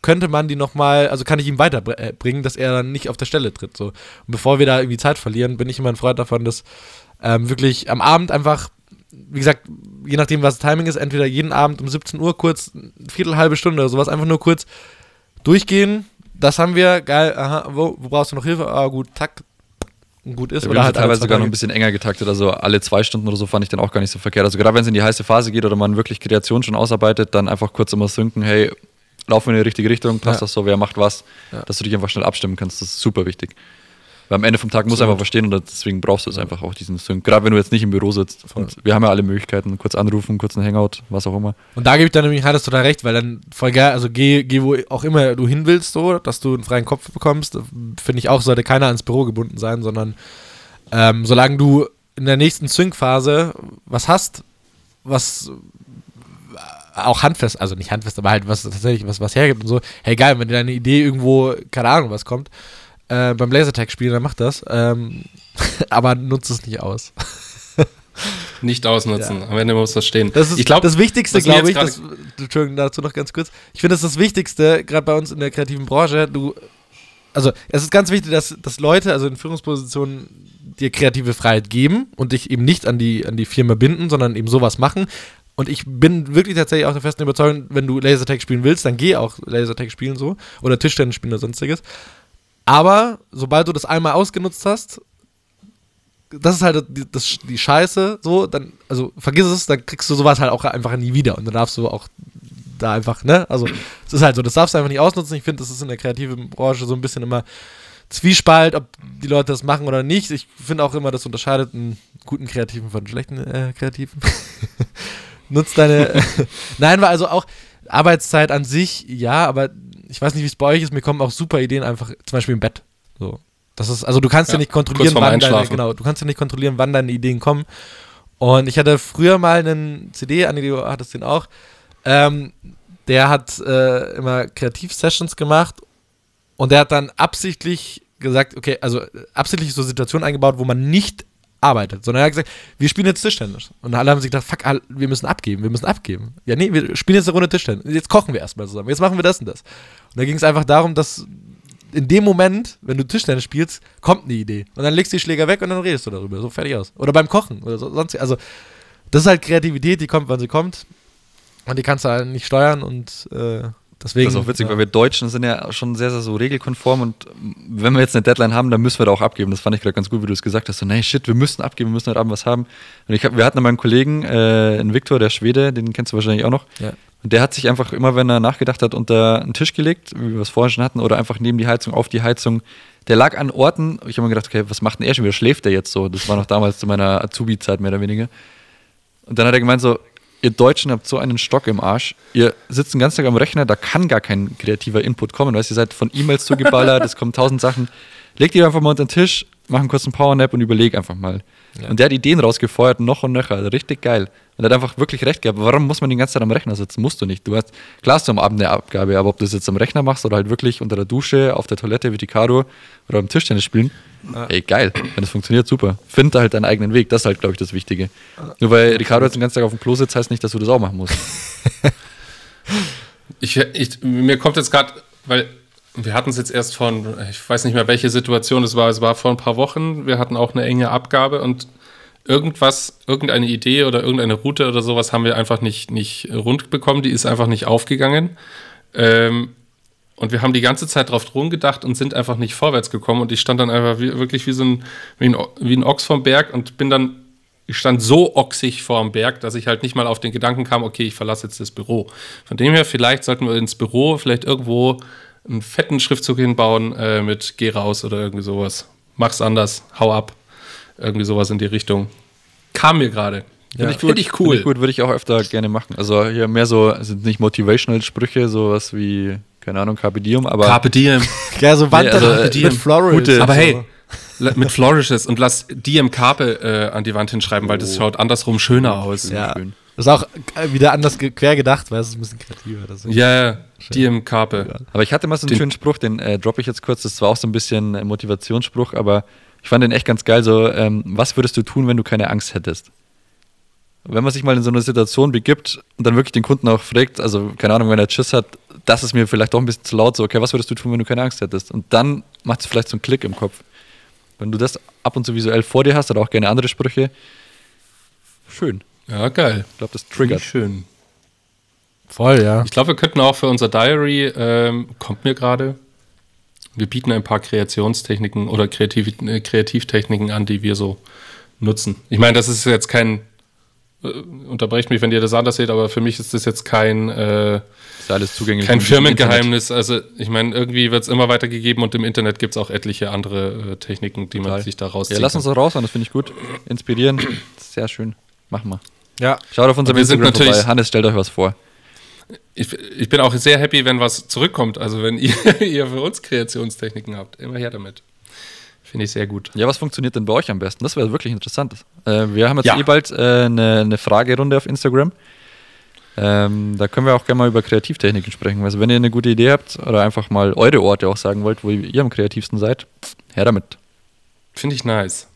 könnte man die nochmal, also kann ich ihm weiterbringen, dass er dann nicht auf der Stelle tritt. So. Und bevor wir da irgendwie Zeit verlieren, bin ich immer ein Freund davon, dass ähm, wirklich am Abend einfach wie gesagt, je nachdem, was das Timing ist, entweder jeden Abend um 17 Uhr kurz, eine Viertel, halbe Stunde oder sowas, einfach nur kurz durchgehen. Das haben wir, geil, aha, wo, wo brauchst du noch Hilfe? Ah, gut, tack, gut ist. Ja, oder halt teilweise sogar noch ein bisschen enger getaktet, also alle zwei Stunden oder so fand ich dann auch gar nicht so verkehrt. Also gerade wenn es in die heiße Phase geht oder man wirklich Kreation schon ausarbeitet, dann einfach kurz immer synken, hey, laufen wir in die richtige Richtung, passt ja. das so, wer macht was, ja. dass du dich einfach schnell abstimmen kannst, das ist super wichtig. Weil am Ende vom Tag muss einfach verstehen und deswegen brauchst du es einfach auch, diesen Sync. Gerade wenn du jetzt nicht im Büro sitzt. Und wir haben ja alle Möglichkeiten, kurz anrufen, kurz ein Hangout, was auch immer. Und da gebe ich dann nämlich, hattest total recht, weil dann voll geil, also geh, geh wo auch immer du hin willst, so, dass du einen freien Kopf bekommst. Finde ich auch, sollte keiner ans Büro gebunden sein, sondern ähm, solange du in der nächsten Sync-Phase was hast, was auch handfest, also nicht handfest, aber halt was tatsächlich was, was hergibt und so, hey geil, wenn dir deine Idee irgendwo, keine Ahnung, was kommt, äh, beim Lasertag spielen, dann macht das. Ähm, [LAUGHS] aber nutzt es nicht aus. nicht ausnutzen. Ja. Am Ende muss das stehen. Das ist ich glaub, das Wichtigste, glaube ich. Das, Entschuldigung, dazu noch ganz kurz. Ich finde, das ist das Wichtigste, gerade bei uns in der kreativen Branche. Du, also, es ist ganz wichtig, dass, dass Leute, also in Führungspositionen, dir kreative Freiheit geben und dich eben nicht an die, an die Firma binden, sondern eben sowas machen. Und ich bin wirklich tatsächlich auch der festen Überzeugung, wenn du Lasertag spielen willst, dann geh auch Lasertag spielen so. Oder Tischtennis spielen oder sonstiges. Aber sobald du das einmal ausgenutzt hast, das ist halt die, das, die Scheiße, so, dann, also vergiss es, dann kriegst du sowas halt auch einfach nie wieder. Und dann darfst du auch da einfach, ne? Also, es ist halt so, das darfst du einfach nicht ausnutzen. Ich finde, das ist in der kreativen Branche so ein bisschen immer Zwiespalt, ob die Leute das machen oder nicht. Ich finde auch immer, das unterscheidet einen guten Kreativen von einem schlechten äh, Kreativen. [LAUGHS] nutzt deine. [LAUGHS] [LAUGHS] Nein, war also auch Arbeitszeit an sich, ja, aber ich weiß nicht, wie es bei euch ist. Mir kommen auch super Ideen einfach, zum Beispiel im Bett. So. Das ist, also du kannst ja, Ja, nicht kontrollieren, wann deine, genau, du kannst ja nicht kontrollieren, wann deine Ideen kommen. Und ich hatte früher mal einen CD, Anni, du hattest den auch. Ähm, der hat äh, immer Kreativ-Sessions gemacht und der hat dann absichtlich gesagt, okay, also äh, absichtlich so Situationen eingebaut, wo man nicht arbeitet, sondern er hat gesagt, wir spielen jetzt Tischtennis. Und alle haben sich gedacht, fuck, wir müssen abgeben, wir müssen abgeben. Ja, nee, wir spielen jetzt eine Runde Tischtennis. Jetzt kochen wir erstmal zusammen. Jetzt machen wir das und das. Und da ging es einfach darum, dass in dem Moment, wenn du Tischtennis spielst, kommt eine Idee. Und dann legst du die Schläger weg und dann redest du darüber. So, fertig aus. Oder beim Kochen oder so, sonst. Also, das ist halt Kreativität, die kommt, wann sie kommt. Und die kannst du halt nicht steuern und äh, deswegen. Das ist auch witzig, ja. weil wir Deutschen sind ja schon sehr, sehr so regelkonform und wenn wir jetzt eine Deadline haben, dann müssen wir da auch abgeben. Das fand ich gerade ganz gut, wie du es gesagt hast. So, nee, shit, wir müssen abgeben, wir müssen heute Abend was haben. Und ich hab, wir hatten mal einen Kollegen, äh, einen Viktor, der Schwede, den kennst du wahrscheinlich auch noch. Ja. Und der hat sich einfach immer, wenn er nachgedacht hat, unter einen Tisch gelegt, wie wir es vorhin schon hatten, oder einfach neben die Heizung, auf die Heizung. Der lag an Orten, ich habe mir gedacht, okay, was macht denn er schon wieder? Schläft der jetzt so? Das war noch damals zu meiner Azubi-Zeit mehr oder weniger. Und dann hat er gemeint so, ihr Deutschen habt so einen Stock im Arsch. Ihr sitzt den ganzen Tag am Rechner, da kann gar kein kreativer Input kommen. Weißt, ihr seid von E-Mails zugeballert, [LAUGHS] es kommen tausend Sachen. Legt ihr einfach mal unter den Tisch, mach einen kurzen Powernap und überleg einfach mal. Und der hat Ideen rausgefeuert, noch und nöcher. Richtig geil. Und er hat einfach wirklich recht gehabt. Warum muss man die ganze Zeit am Rechner sitzen? Musst du nicht. Du hast, klar hast du am Abend eine Abgabe, aber ob du das jetzt am Rechner machst oder halt wirklich unter der Dusche, auf der Toilette wie Ricardo oder am Tischtennis spielen, ey, geil. Wenn das funktioniert, super. Find da halt deinen eigenen Weg. Das ist halt, glaube ich, das Wichtige. Nur weil Ricardo jetzt den ganzen Tag auf dem Klo sitzt, heißt nicht, dass du das auch machen musst. [LAUGHS] Ich, ich, mir kommt jetzt gerade, weil wir hatten es jetzt erst von, ich weiß nicht mehr, welche Situation es war. Es war vor ein paar Wochen. Wir hatten auch eine enge Abgabe und irgendwas, irgendeine Idee oder irgendeine Route oder sowas haben wir einfach nicht, nicht rund bekommen. Die ist einfach nicht aufgegangen. Ähm, und wir haben die ganze Zeit drauf rumgedacht und sind einfach nicht vorwärts gekommen. Und ich stand dann einfach wie, wirklich wie so ein, wie ein, wie ein Ochs vom Berg und bin dann, ich stand so ochsig vorm Berg, dass ich halt nicht mal auf den Gedanken kam, okay, ich verlasse jetzt das Büro. Von dem her, vielleicht sollten wir ins Büro vielleicht irgendwo einen fetten Schriftzug hinbauen äh, mit Geh raus oder irgendwie sowas. Mach's anders, hau ab. Irgendwie sowas in die Richtung. Kam mir gerade. Finde ich, find ich cool. ich gut, würde ich auch öfter gerne machen. Also hier mehr so, sind nicht motivational Sprüche, sowas wie, keine Ahnung, Carpe Diem, aber Carpe diem. [LAUGHS] Ja, so Wand Nee, also, mit, äh, mit Florals. gute- und Aber hey, mit Flourishes und lass Diem Carpe äh, an die Wand hinschreiben, weil das schaut andersrum schöner aus. Ja. schön. Das ist auch äh, wieder anders quer gedacht, weil es ist ein bisschen kreativer. Das ist Ja, ja, Diem Carpe. Aber ich hatte mal so einen Den- schönen Spruch, den äh, droppe ich jetzt kurz. Das war auch so ein bisschen Motivationsspruch, aber ich fand den echt ganz geil. So, ähm, was würdest du tun, wenn du keine Angst hättest? Wenn man sich mal in so eine Situation begibt und dann wirklich den Kunden auch fragt, also keine Ahnung, wenn er Schiss hat, das ist mir vielleicht doch ein bisschen zu laut, so, okay, was würdest du tun, wenn du keine Angst hättest? Und dann macht es vielleicht so einen Klick im Kopf. Wenn du das ab und zu visuell vor dir hast oder auch gerne andere Sprüche, schön. Ja, geil. Ich glaube, das triggert. schön. voll, ja. Ich glaube, wir könnten auch für unser Diary, ähm, kommt mir gerade, wir bieten ein paar Kreationstechniken oder Kreativ äh, Kreativtechniken an, die wir so nutzen. Ich meine, das ist jetzt kein, unterbrecht mich, wenn ihr das anders seht, aber für mich ist das jetzt kein, äh, Ist ja alles zugänglich. kein. Firmengeheimnis. Also ich meine, irgendwie wird es immer weitergegeben und im Internet gibt es auch etliche andere äh, Techniken, die man Total. sich da Ja, rausziehen lass uns doch raus, das finde ich gut. Inspirieren, sehr schön. Machen wir. Ja. Schaut auf unserem Wir sind Instagram natürlich- vorbei. Hannes, stellt euch was vor. Ich, ich bin auch sehr happy, wenn was zurückkommt. Also wenn ihr, [LAUGHS] ihr für uns Kreationstechniken habt, immer her damit. Finde ich sehr gut. Ja, was funktioniert denn bei euch am besten? Das wäre wirklich interessant. Äh, wir haben jetzt Ja. eh bald äh, eine, eine Fragerunde auf Instagram. Ähm, da können wir auch gerne mal über Kreativtechniken sprechen. Also wenn ihr eine gute Idee habt oder einfach mal eure Orte auch sagen wollt, wo ihr am kreativsten seid, her damit. Finde ich nice.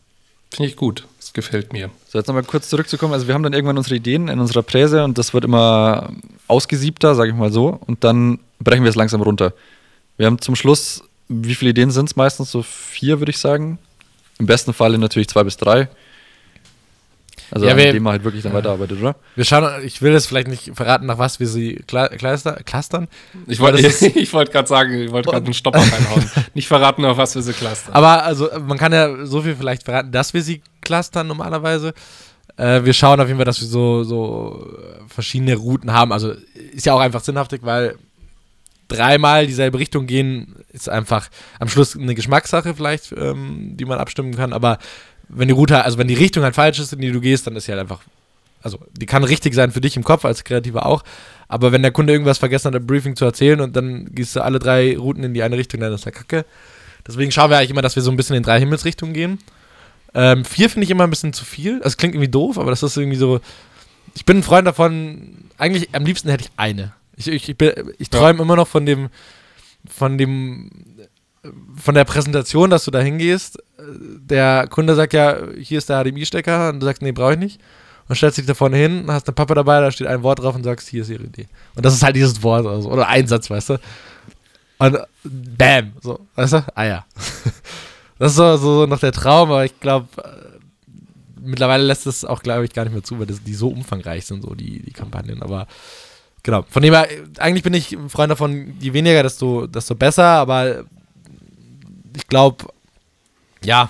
Finde ich gut. Das gefällt mir. So, jetzt nochmal kurz zurückzukommen. Also wir haben dann irgendwann unsere Ideen in unserer Präse und das wird immer ausgesiebter, sage ich mal so. Und dann brechen wir es langsam runter. Wir haben zum Schluss, wie viele Ideen sind es meistens? So vier, würde ich sagen. Im besten Falle natürlich zwei bis drei. Also Ja, an wir- dem man halt wirklich dann weiterarbeitet, oder? Wir schauen, ich will jetzt vielleicht nicht verraten, nach was wir sie kla- cluster, clustern. Ich wollte [LAUGHS] wollte gerade sagen, ich wollte gerade einen Stopper reinhauen. [LAUGHS] Nicht verraten, auf was wir so clustern. Aber also man kann ja so viel vielleicht verraten, dass wir sie clustern normalerweise. Äh, wir schauen auf jeden Fall, dass wir so, so äh, verschiedene Routen haben. Also ist ja auch einfach sinnhaftig, weil dreimal dieselbe Richtung gehen ist einfach am Schluss eine Geschmackssache vielleicht, ähm, die man abstimmen kann. Aber wenn die Route, also wenn die Richtung halt falsch ist, in die du gehst, dann ist sie halt einfach also die kann richtig sein für dich im Kopf als Kreativer auch, aber wenn der Kunde irgendwas vergessen hat im Briefing zu erzählen und dann gehst du alle drei Routen in die eine Richtung, dann ist das kacke. Deswegen schauen wir eigentlich immer, dass wir so ein bisschen in drei Himmelsrichtungen gehen. Ähm, vier finde ich immer ein bisschen zu viel. Das klingt irgendwie doof, aber das ist irgendwie so. Ich bin ein Freund davon, eigentlich am liebsten hätte ich eine. Ich, ich, ich, ich träume immer noch von dem, von dem, von der Präsentation, dass du da hingehst. Der Kunde sagt ja, hier ist der HDMI-Stecker und du sagst, nee, brauche ich nicht. Und stellst dich da vorne hin, hast eine Pappe dabei, da steht ein Wort drauf und sagst, hier ist ihre Idee. Und das ist halt dieses Wort also, oder ein Satz, weißt du. Und äh, bam, so, weißt du? Ah ja. [LAUGHS] Das ist so, so noch der Traum, aber ich glaube, mittlerweile lässt es auch, glaube ich, gar nicht mehr zu, weil das, die so umfangreich sind, so die, die Kampagnen. Aber genau, von dem her, eigentlich bin ich ein Freund davon, je weniger, desto, desto besser, aber ich glaube, ja,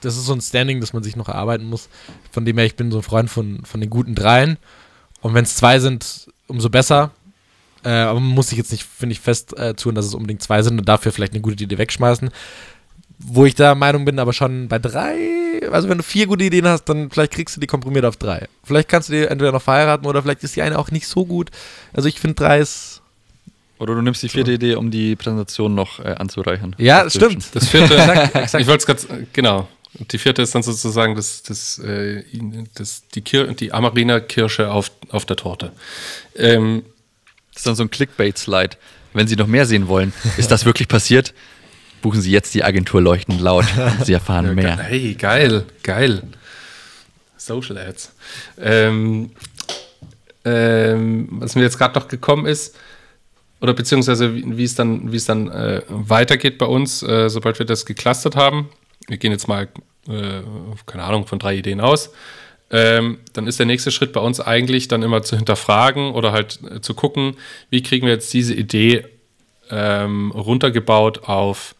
das ist so ein Standing, das man sich noch erarbeiten muss. Von dem her, ich bin so ein Freund von, von den guten Dreien. Und wenn es zwei sind, umso besser. Äh, aber man muss sich jetzt nicht, finde ich, fest äh, tun, dass es unbedingt zwei sind und dafür vielleicht eine gute Idee wegschmeißen. Wo ich der Meinung bin, aber schon bei drei, also wenn du vier gute Ideen hast, dann vielleicht kriegst du die komprimiert auf drei. Vielleicht kannst du die entweder noch verheiraten oder vielleicht ist die eine auch nicht so gut. Also ich finde drei ist. Oder du nimmst die vierte Idee, um die Präsentation noch äh, anzureichern. Ja, Dazwischen. stimmt. Das vierte, [LAUGHS] Exakt, exakt. ich wollte es gerade, genau. Und die vierte ist dann sozusagen das, das, äh, das, die, Kir die Amarena-Kirsche auf, auf der Torte. Ähm, Das ist dann so ein Clickbait-Slide. Wenn Sie noch mehr sehen wollen, ist das wirklich passiert? Buchen Sie jetzt die Agentur Leuchtend Laut. Sie erfahren [LAUGHS] mehr. Hey, geil, geil. Social Ads. Ähm, ähm, was mir jetzt gerade noch gekommen ist, oder beziehungsweise wie, es dann, wie es dann äh, weitergeht bei uns, äh, sobald wir das geclustert haben. Wir gehen jetzt mal, äh, keine Ahnung, von drei Ideen aus. Ähm, dann ist der nächste Schritt bei uns eigentlich dann immer zu hinterfragen oder halt äh, zu gucken, wie kriegen wir jetzt diese Idee ähm, runtergebaut auf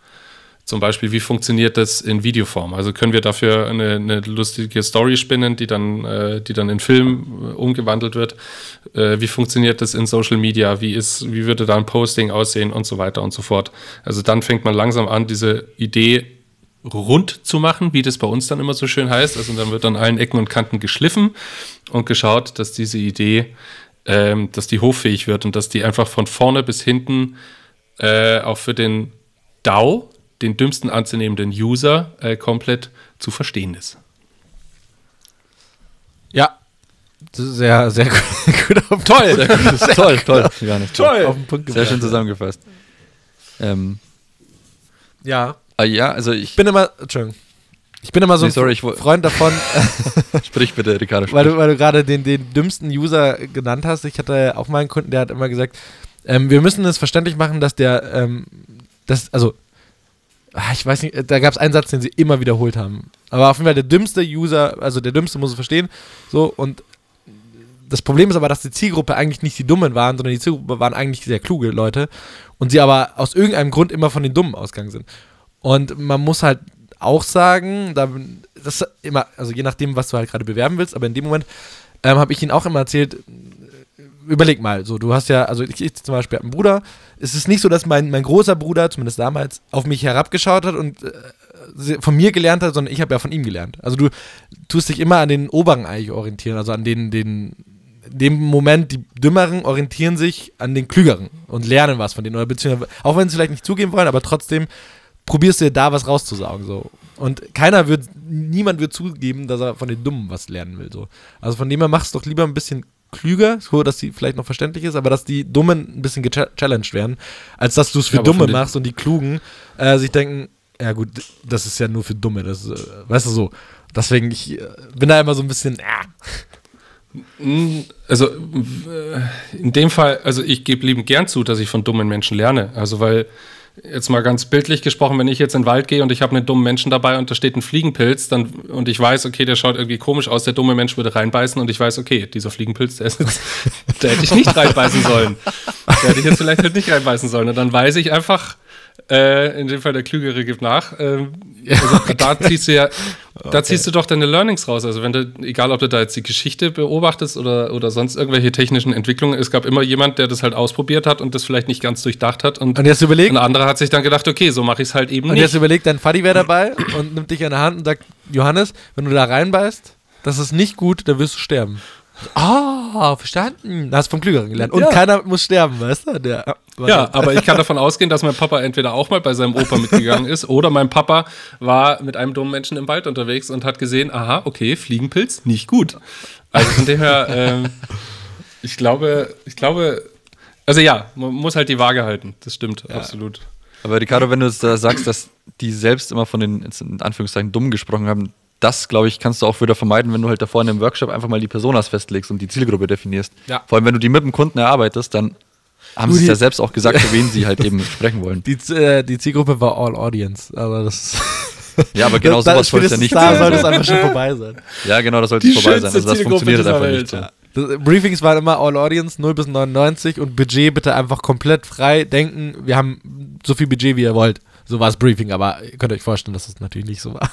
zum Beispiel, wie funktioniert das in Videoform? Also können wir dafür eine, eine lustige Story spinnen, die dann, äh, die dann in Film äh, umgewandelt wird? Äh, wie funktioniert das in Social Media? Wie, ist, wie würde da ein Posting aussehen und so weiter und so fort? Also dann fängt man langsam an, diese Idee rund zu machen, wie das bei uns dann immer so schön heißt. Also dann wird an allen Ecken und Kanten geschliffen und geschaut, dass diese Idee, ähm, dass die hoffähig wird und dass die einfach von vorne bis hinten äh, auch für den DAO, den dümmsten anzunehmenden User, äh, komplett zu verstehen ist. Ja. Sehr, sehr [LAUGHS] gut. gut Toll, sehr gut. Ist toll, toll. [LAUGHS] Gar nicht Toll. Auf den Punkt Sehr schön zusammengefasst. Ähm, Ja. ah, ja, also ich Ich bin immer, Entschuldigung. Ich bin immer so Nee, ein sorry, ich woll- Freund davon, [LAUGHS] sprich bitte, Ricardo. weil Sprich. du, weil du gerade den, den dümmsten User genannt hast. Ich hatte auch mal einen Kunden, der hat immer gesagt, ähm, wir müssen es verständlich machen, dass der, ähm, das, also, ich weiß nicht, da gab es einen Satz, den sie immer wiederholt haben. Aber auf jeden Fall der dümmste User, also der dümmste muss es verstehen. So, und das Problem ist aber, dass die Zielgruppe eigentlich nicht die Dummen waren, sondern die Zielgruppe waren eigentlich sehr kluge Leute und sie aber aus irgendeinem Grund immer von den Dummen ausgegangen sind. Und man muss halt auch sagen, da, das immer, also je nachdem, was du halt gerade bewerben willst, aber in dem Moment ähm, habe ich ihnen auch immer erzählt, äh, überleg mal, so, du hast ja, also ich, ich zum Beispiel habe einen Bruder, es ist nicht so, dass mein, mein großer Bruder, zumindest damals, auf mich herabgeschaut hat und äh, von mir gelernt hat, sondern ich habe ja von ihm gelernt. Also du tust dich immer an den Oberen eigentlich orientieren, also an den, den, dem Moment, die Dümmeren orientieren sich an den Klügeren und lernen was von denen. Oder beziehungsweise, auch wenn sie vielleicht nicht zugeben wollen, aber trotzdem probierst du dir da was rauszusaugen. So. Und keiner wird, niemand wird zugeben, dass er von den Dummen was lernen will. So. Also von dem her machst du doch lieber ein bisschen klüger, so dass die vielleicht noch verständlich ist, aber dass die Dummen ein bisschen gechallenged werden, als dass du es für Ja, Dumme machst und die Klugen äh, sich denken, ja gut, das ist ja nur für Dumme, das äh, weißt du so. Deswegen, ich äh, bin da immer so ein bisschen, äh, Mm, Also äh, in dem Fall, also ich gebe liebend gern zu, dass ich von dummen Menschen lerne. Also weil jetzt mal ganz bildlich gesprochen, wenn ich jetzt in den Wald gehe und ich habe einen dummen Menschen dabei und da steht ein Fliegenpilz, dann und ich weiß, okay, der schaut irgendwie komisch aus, der dumme Mensch würde reinbeißen und ich weiß, okay, dieser Fliegenpilz, der ist jetzt, da hätte ich nicht reinbeißen sollen. Da hätte ich jetzt vielleicht halt nicht reinbeißen sollen. Und dann weiß ich einfach, äh, in dem Fall der Klügere gibt nach. Ähm, [LAUGHS] also da ziehst du ja, da ziehst du doch deine Learnings raus. Also wenn du, egal ob du da jetzt die Geschichte beobachtest oder, oder sonst irgendwelche technischen Entwicklungen, es gab immer jemand, der das halt ausprobiert hat und das vielleicht nicht ganz durchdacht hat. Und, Und jetzt überleg- ein anderer hat sich dann gedacht, okay, so mache ich es halt eben Und nicht. jetzt überlegt, dein Faddy wäre dabei und nimmt dich an der Hand und sagt, Johannes, wenn du da reinbeißt, das ist nicht gut, dann wirst du sterben. Ah, verstanden. Hast vom Klügeren gelernt. Und Ja. keiner muss sterben, weißt du? Der, Ja, aber ich kann davon ausgehen, dass mein Papa entweder auch mal bei seinem Opa mitgegangen ist oder mein Papa war mit einem dummen Menschen im Wald unterwegs und hat gesehen, aha, okay, Fliegenpilz, nicht gut. Also von dem her, ähm, ich glaube, ich glaube, also ja, man muss halt die Waage halten. Das stimmt, absolut. Aber Ricardo, wenn du jetzt da sagst, dass die selbst immer von den, in Anführungszeichen, Dummen gesprochen haben, das, glaube ich, kannst du auch wieder vermeiden, wenn du halt davor in einem Workshop einfach mal die Personas festlegst und die Zielgruppe definierst. Ja. Vor allem, wenn du die mit dem Kunden erarbeitest, dann haben sie es ja selbst auch gesagt, für wen sie halt [LAUGHS] eben sprechen wollen. Die, äh, die Zielgruppe war All Audience. Aber das [LAUGHS] Ja, aber genau Da- sowas soll es ja nicht da sein. sollte es einfach schon vorbei sein. Ja, genau, das sollte Die vorbei sein. Also das Zielgruppe funktioniert einfach Welt. nicht so. Das, Briefings waren immer All Audience, 0 bis 99 und Budget bitte einfach komplett frei denken. Wir haben so viel Budget, wie ihr wollt. So war das Briefing, aber ihr könnt euch vorstellen, dass das natürlich nicht so war.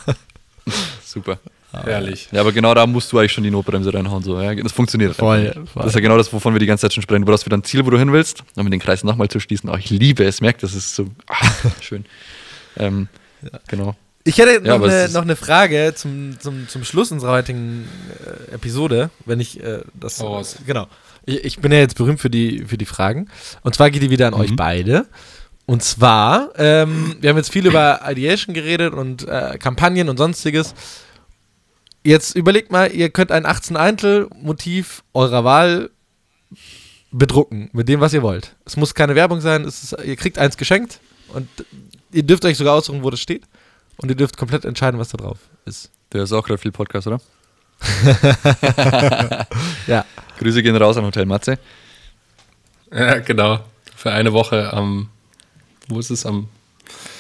[LAUGHS] Super. Herrlich. Ja, aber genau da musst du eigentlich schon die Notbremse reinhauen. So. Ja, das funktioniert. Voll, voll. Das ist ja genau das, wovon wir die ganze Zeit schon sprechen. Du brauchst wieder ein Ziel, wo du hin willst, um den Kreis nochmal zu schließen. Oh, ich liebe es, merkt, das ist so ah, [LAUGHS] schön. Ähm, Genau. Ich hätte noch, aber es eine, noch eine Frage zum, zum, zum Schluss unserer heutigen äh, Episode, wenn ich äh, das. Raus. Genau. Ich, ich bin ja jetzt berühmt für die, für die Fragen. Und zwar geht die wieder an euch beide. Und zwar, ähm, wir haben jetzt viel über Ideation geredet und äh, Kampagnen und sonstiges. Jetzt überlegt mal, ihr könnt ein 18 Eintel Motiv eurer Wahl bedrucken, mit dem, was ihr wollt. Es muss keine Werbung sein, es ist, ihr kriegt eins geschenkt und ihr dürft euch sogar aussuchen, wo das steht. Und ihr dürft komplett entscheiden, was da drauf ist. Der ist auch gerade viel Podcast, oder? [LAUGHS] Ja. Grüße gehen raus an Hotel Matze. Ja, genau. Für eine Woche am, wo ist es? Am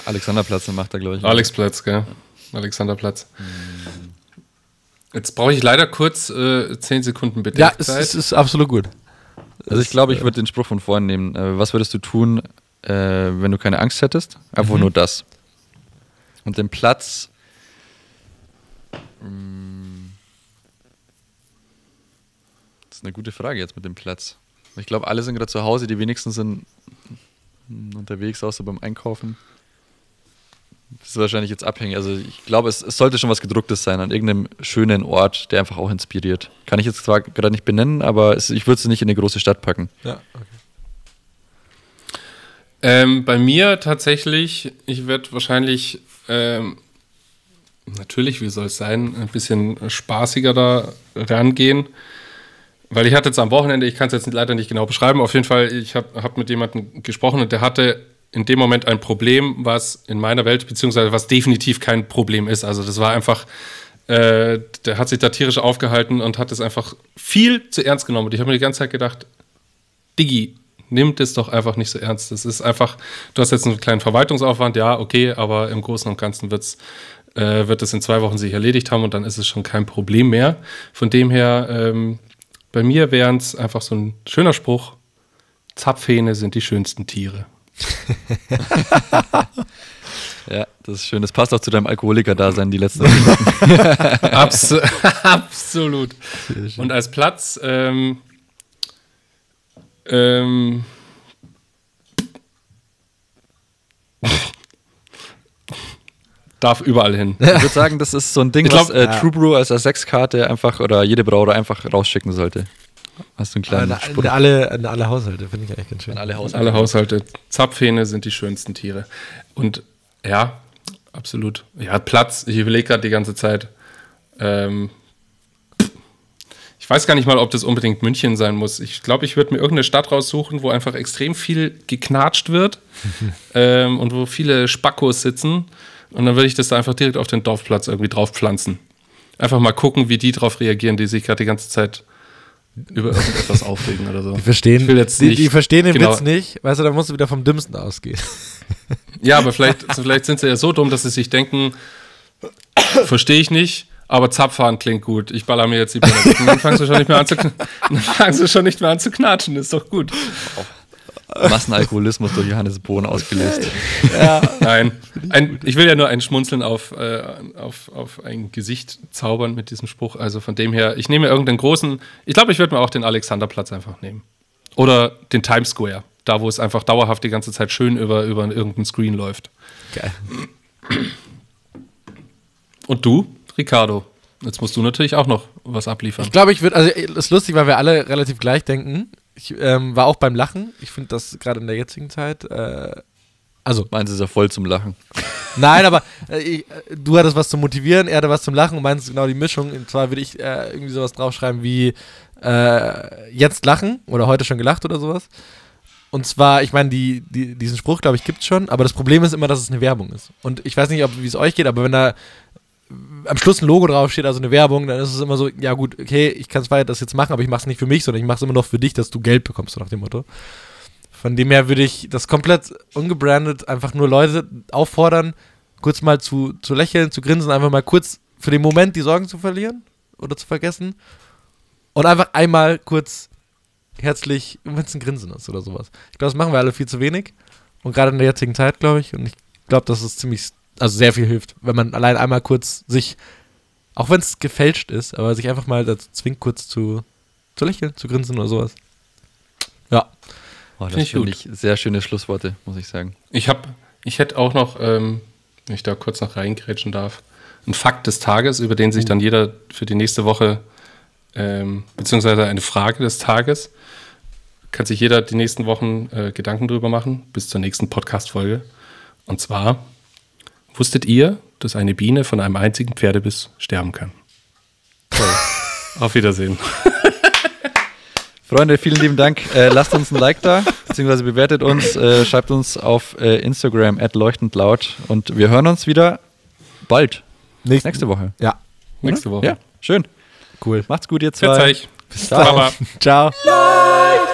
Alexanderplatz macht er, glaube ich. Alexplatz, gell? Alexanderplatz. Jetzt brauche ich leider kurz äh, 10 Sekunden Ja, es, es ist absolut gut. Also ich glaube, ich würde den Spruch von vorhin nehmen. Äh, was würdest du tun, äh, wenn du keine Angst hättest? Einfach nur das. Und den Platz. Mm, Das ist eine gute Frage jetzt mit dem Platz. Ich glaube, alle sind gerade zu Hause, die wenigsten sind unterwegs, außer beim Einkaufen. Das ist wahrscheinlich jetzt abhängig. Also ich glaube, es, es sollte schon was gedrucktes sein, an irgendeinem schönen Ort, der einfach auch inspiriert. Kann ich jetzt zwar gerade nicht benennen, aber es, ich würde es nicht in eine große Stadt packen. Ja, okay. Ähm, bei mir tatsächlich, ich werde wahrscheinlich, ähm, natürlich, wie soll es sein, ein bisschen spaßiger da rangehen. Weil ich hatte jetzt am Wochenende, ich kann es jetzt leider nicht genau beschreiben, auf jeden Fall, ich habe hab mit jemandem gesprochen und der hatte in dem Moment ein Problem, was in meiner Welt, beziehungsweise was definitiv kein Problem ist. Also das war einfach, äh, der hat sich da tierisch aufgehalten und hat es einfach viel zu ernst genommen. Und ich habe mir die ganze Zeit gedacht, Diggi, nimm das doch einfach nicht so ernst. Das ist einfach, du hast jetzt einen kleinen Verwaltungsaufwand, ja, okay, aber im Großen und Ganzen wird's, äh, wird es in zwei Wochen sich erledigt haben und dann ist es schon kein Problem mehr. Von dem her, ähm, bei mir wäre es einfach so ein schöner Spruch, Zapfhähne sind die schönsten Tiere. [LAUGHS] Ja, das ist schön. Das passt auch zu deinem Alkoholiker-Dasein, die letzten [LAUGHS] Abs [LAUGHS] absolut. Und als Platz, ähm, ähm, darf überall hin. Ich würde sagen, das ist so ein Ding, Ich glaub- was äh, Ja. True Brew als A6-Karte einfach oder jede Brauerei einfach rausschicken sollte. Hast du einen kleinen In, Spruch? in, alle, in alle Haushalte, finde ich eigentlich ganz schön. An alle Haushalte. Alle Haushalte. Zapfhähne sind die schönsten Tiere. Und ja, absolut. Ja, Platz. Ich überlege gerade die ganze Zeit. Ähm, ich weiß gar nicht mal, ob das unbedingt München sein muss. Ich glaube, ich würde mir irgendeine Stadt raussuchen, wo einfach extrem viel geknatscht wird [LAUGHS] ähm, und wo viele Spackos sitzen. Und dann würde ich das da einfach direkt auf den Dorfplatz irgendwie drauf pflanzen. Einfach mal gucken, wie die drauf reagieren, die sich gerade die ganze Zeit über irgendetwas [LAUGHS] aufregen oder so. Die verstehen, Ich will jetzt die, nicht- die verstehen den genau. Witz nicht. Weißt du, da musst du wieder vom Dümmsten ausgehen. [LAUGHS] Ja, aber vielleicht, vielleicht sind sie ja so dumm, dass sie sich denken, verstehe ich nicht, aber Zapfhahn klingt gut. Ich baller mir jetzt die. Und Dann fangst du schon nicht mehr an zu, [LAUGHS] dann fangst du schon nicht mehr an zu knatschen. Ist doch gut. Massenalkoholismus durch Johannes Bohn ausgelöst. Nein, ein, ich will ja nur ein Schmunzeln auf, äh, auf, auf ein Gesicht zaubern mit diesem Spruch. Also von dem her, ich nehme irgendeinen großen, ich glaube, ich würde mir auch den Alexanderplatz einfach nehmen. Oder den Times Square, da wo es einfach dauerhaft die ganze Zeit schön über, über irgendeinen Screen läuft. Geil. Und du, Ricardo? Jetzt musst du natürlich auch noch was abliefern. Ich glaube, ich würde, also es ist lustig, weil wir alle relativ gleich denken. Ich ähm, war auch beim Lachen. Ich finde das gerade in der jetzigen Zeit, äh, also Meins ist ja voll zum Lachen. [LAUGHS] Nein, aber äh, ich, äh, du hattest was zum Motivieren, er hatte was zum Lachen und meins ist genau die Mischung. Und zwar würde ich äh, irgendwie sowas draufschreiben wie äh, jetzt lachen oder heute schon gelacht oder sowas. Und zwar, ich meine, die, die, diesen Spruch, glaube ich, gibt es schon, aber das Problem ist immer, dass es eine Werbung ist. Und ich weiß nicht, wie es euch geht, aber wenn da am Schluss ein Logo draufsteht, also eine Werbung, dann ist es immer so, ja gut, okay, ich kann zwar das jetzt machen, aber ich mache es nicht für mich, sondern ich mache es immer noch für dich, dass du Geld bekommst, so nach dem Motto. Von dem her würde ich das komplett ungebrandet einfach nur Leute auffordern, kurz mal zu, zu lächeln, zu grinsen, einfach mal kurz für den Moment die Sorgen zu verlieren oder zu vergessen und einfach einmal kurz herzlich, wenn es ein Grinsen ist oder sowas. Ich glaube, das machen wir alle viel zu wenig und gerade in der jetzigen Zeit, glaube ich, und ich glaube, dass es ziemlich, also sehr viel hilft, wenn man allein einmal kurz sich, auch wenn es gefälscht ist, aber sich einfach mal dazu zwingt, kurz zu, zu lächeln, zu grinsen oder sowas. Ja. Oh, das Find ich finde gut. ich sehr schöne Schlussworte, muss ich sagen. Ich habe, ich hätte auch noch, ähm, wenn ich da kurz noch reingrätschen darf, einen Fakt des Tages, über den sich dann jeder für die nächste Woche, ähm, beziehungsweise eine Frage des Tages, kann sich jeder die nächsten Wochen äh, Gedanken drüber machen, bis zur nächsten Podcast-Folge. Und zwar, wusstet ihr, dass eine Biene von einem einzigen Pferdebiss sterben kann? Toll. [LAUGHS] Auf Wiedersehen. Freunde, vielen lieben Dank. Äh, lasst uns ein Like da, beziehungsweise bewertet uns, äh, schreibt uns auf äh, Instagram at leuchtendlaut und wir hören uns wieder bald. Nächste Woche. Ja. Nächste Woche. Ja, schön. Cool. Macht's gut, ihr zwei. euch. Bis dann. Ciao. Leute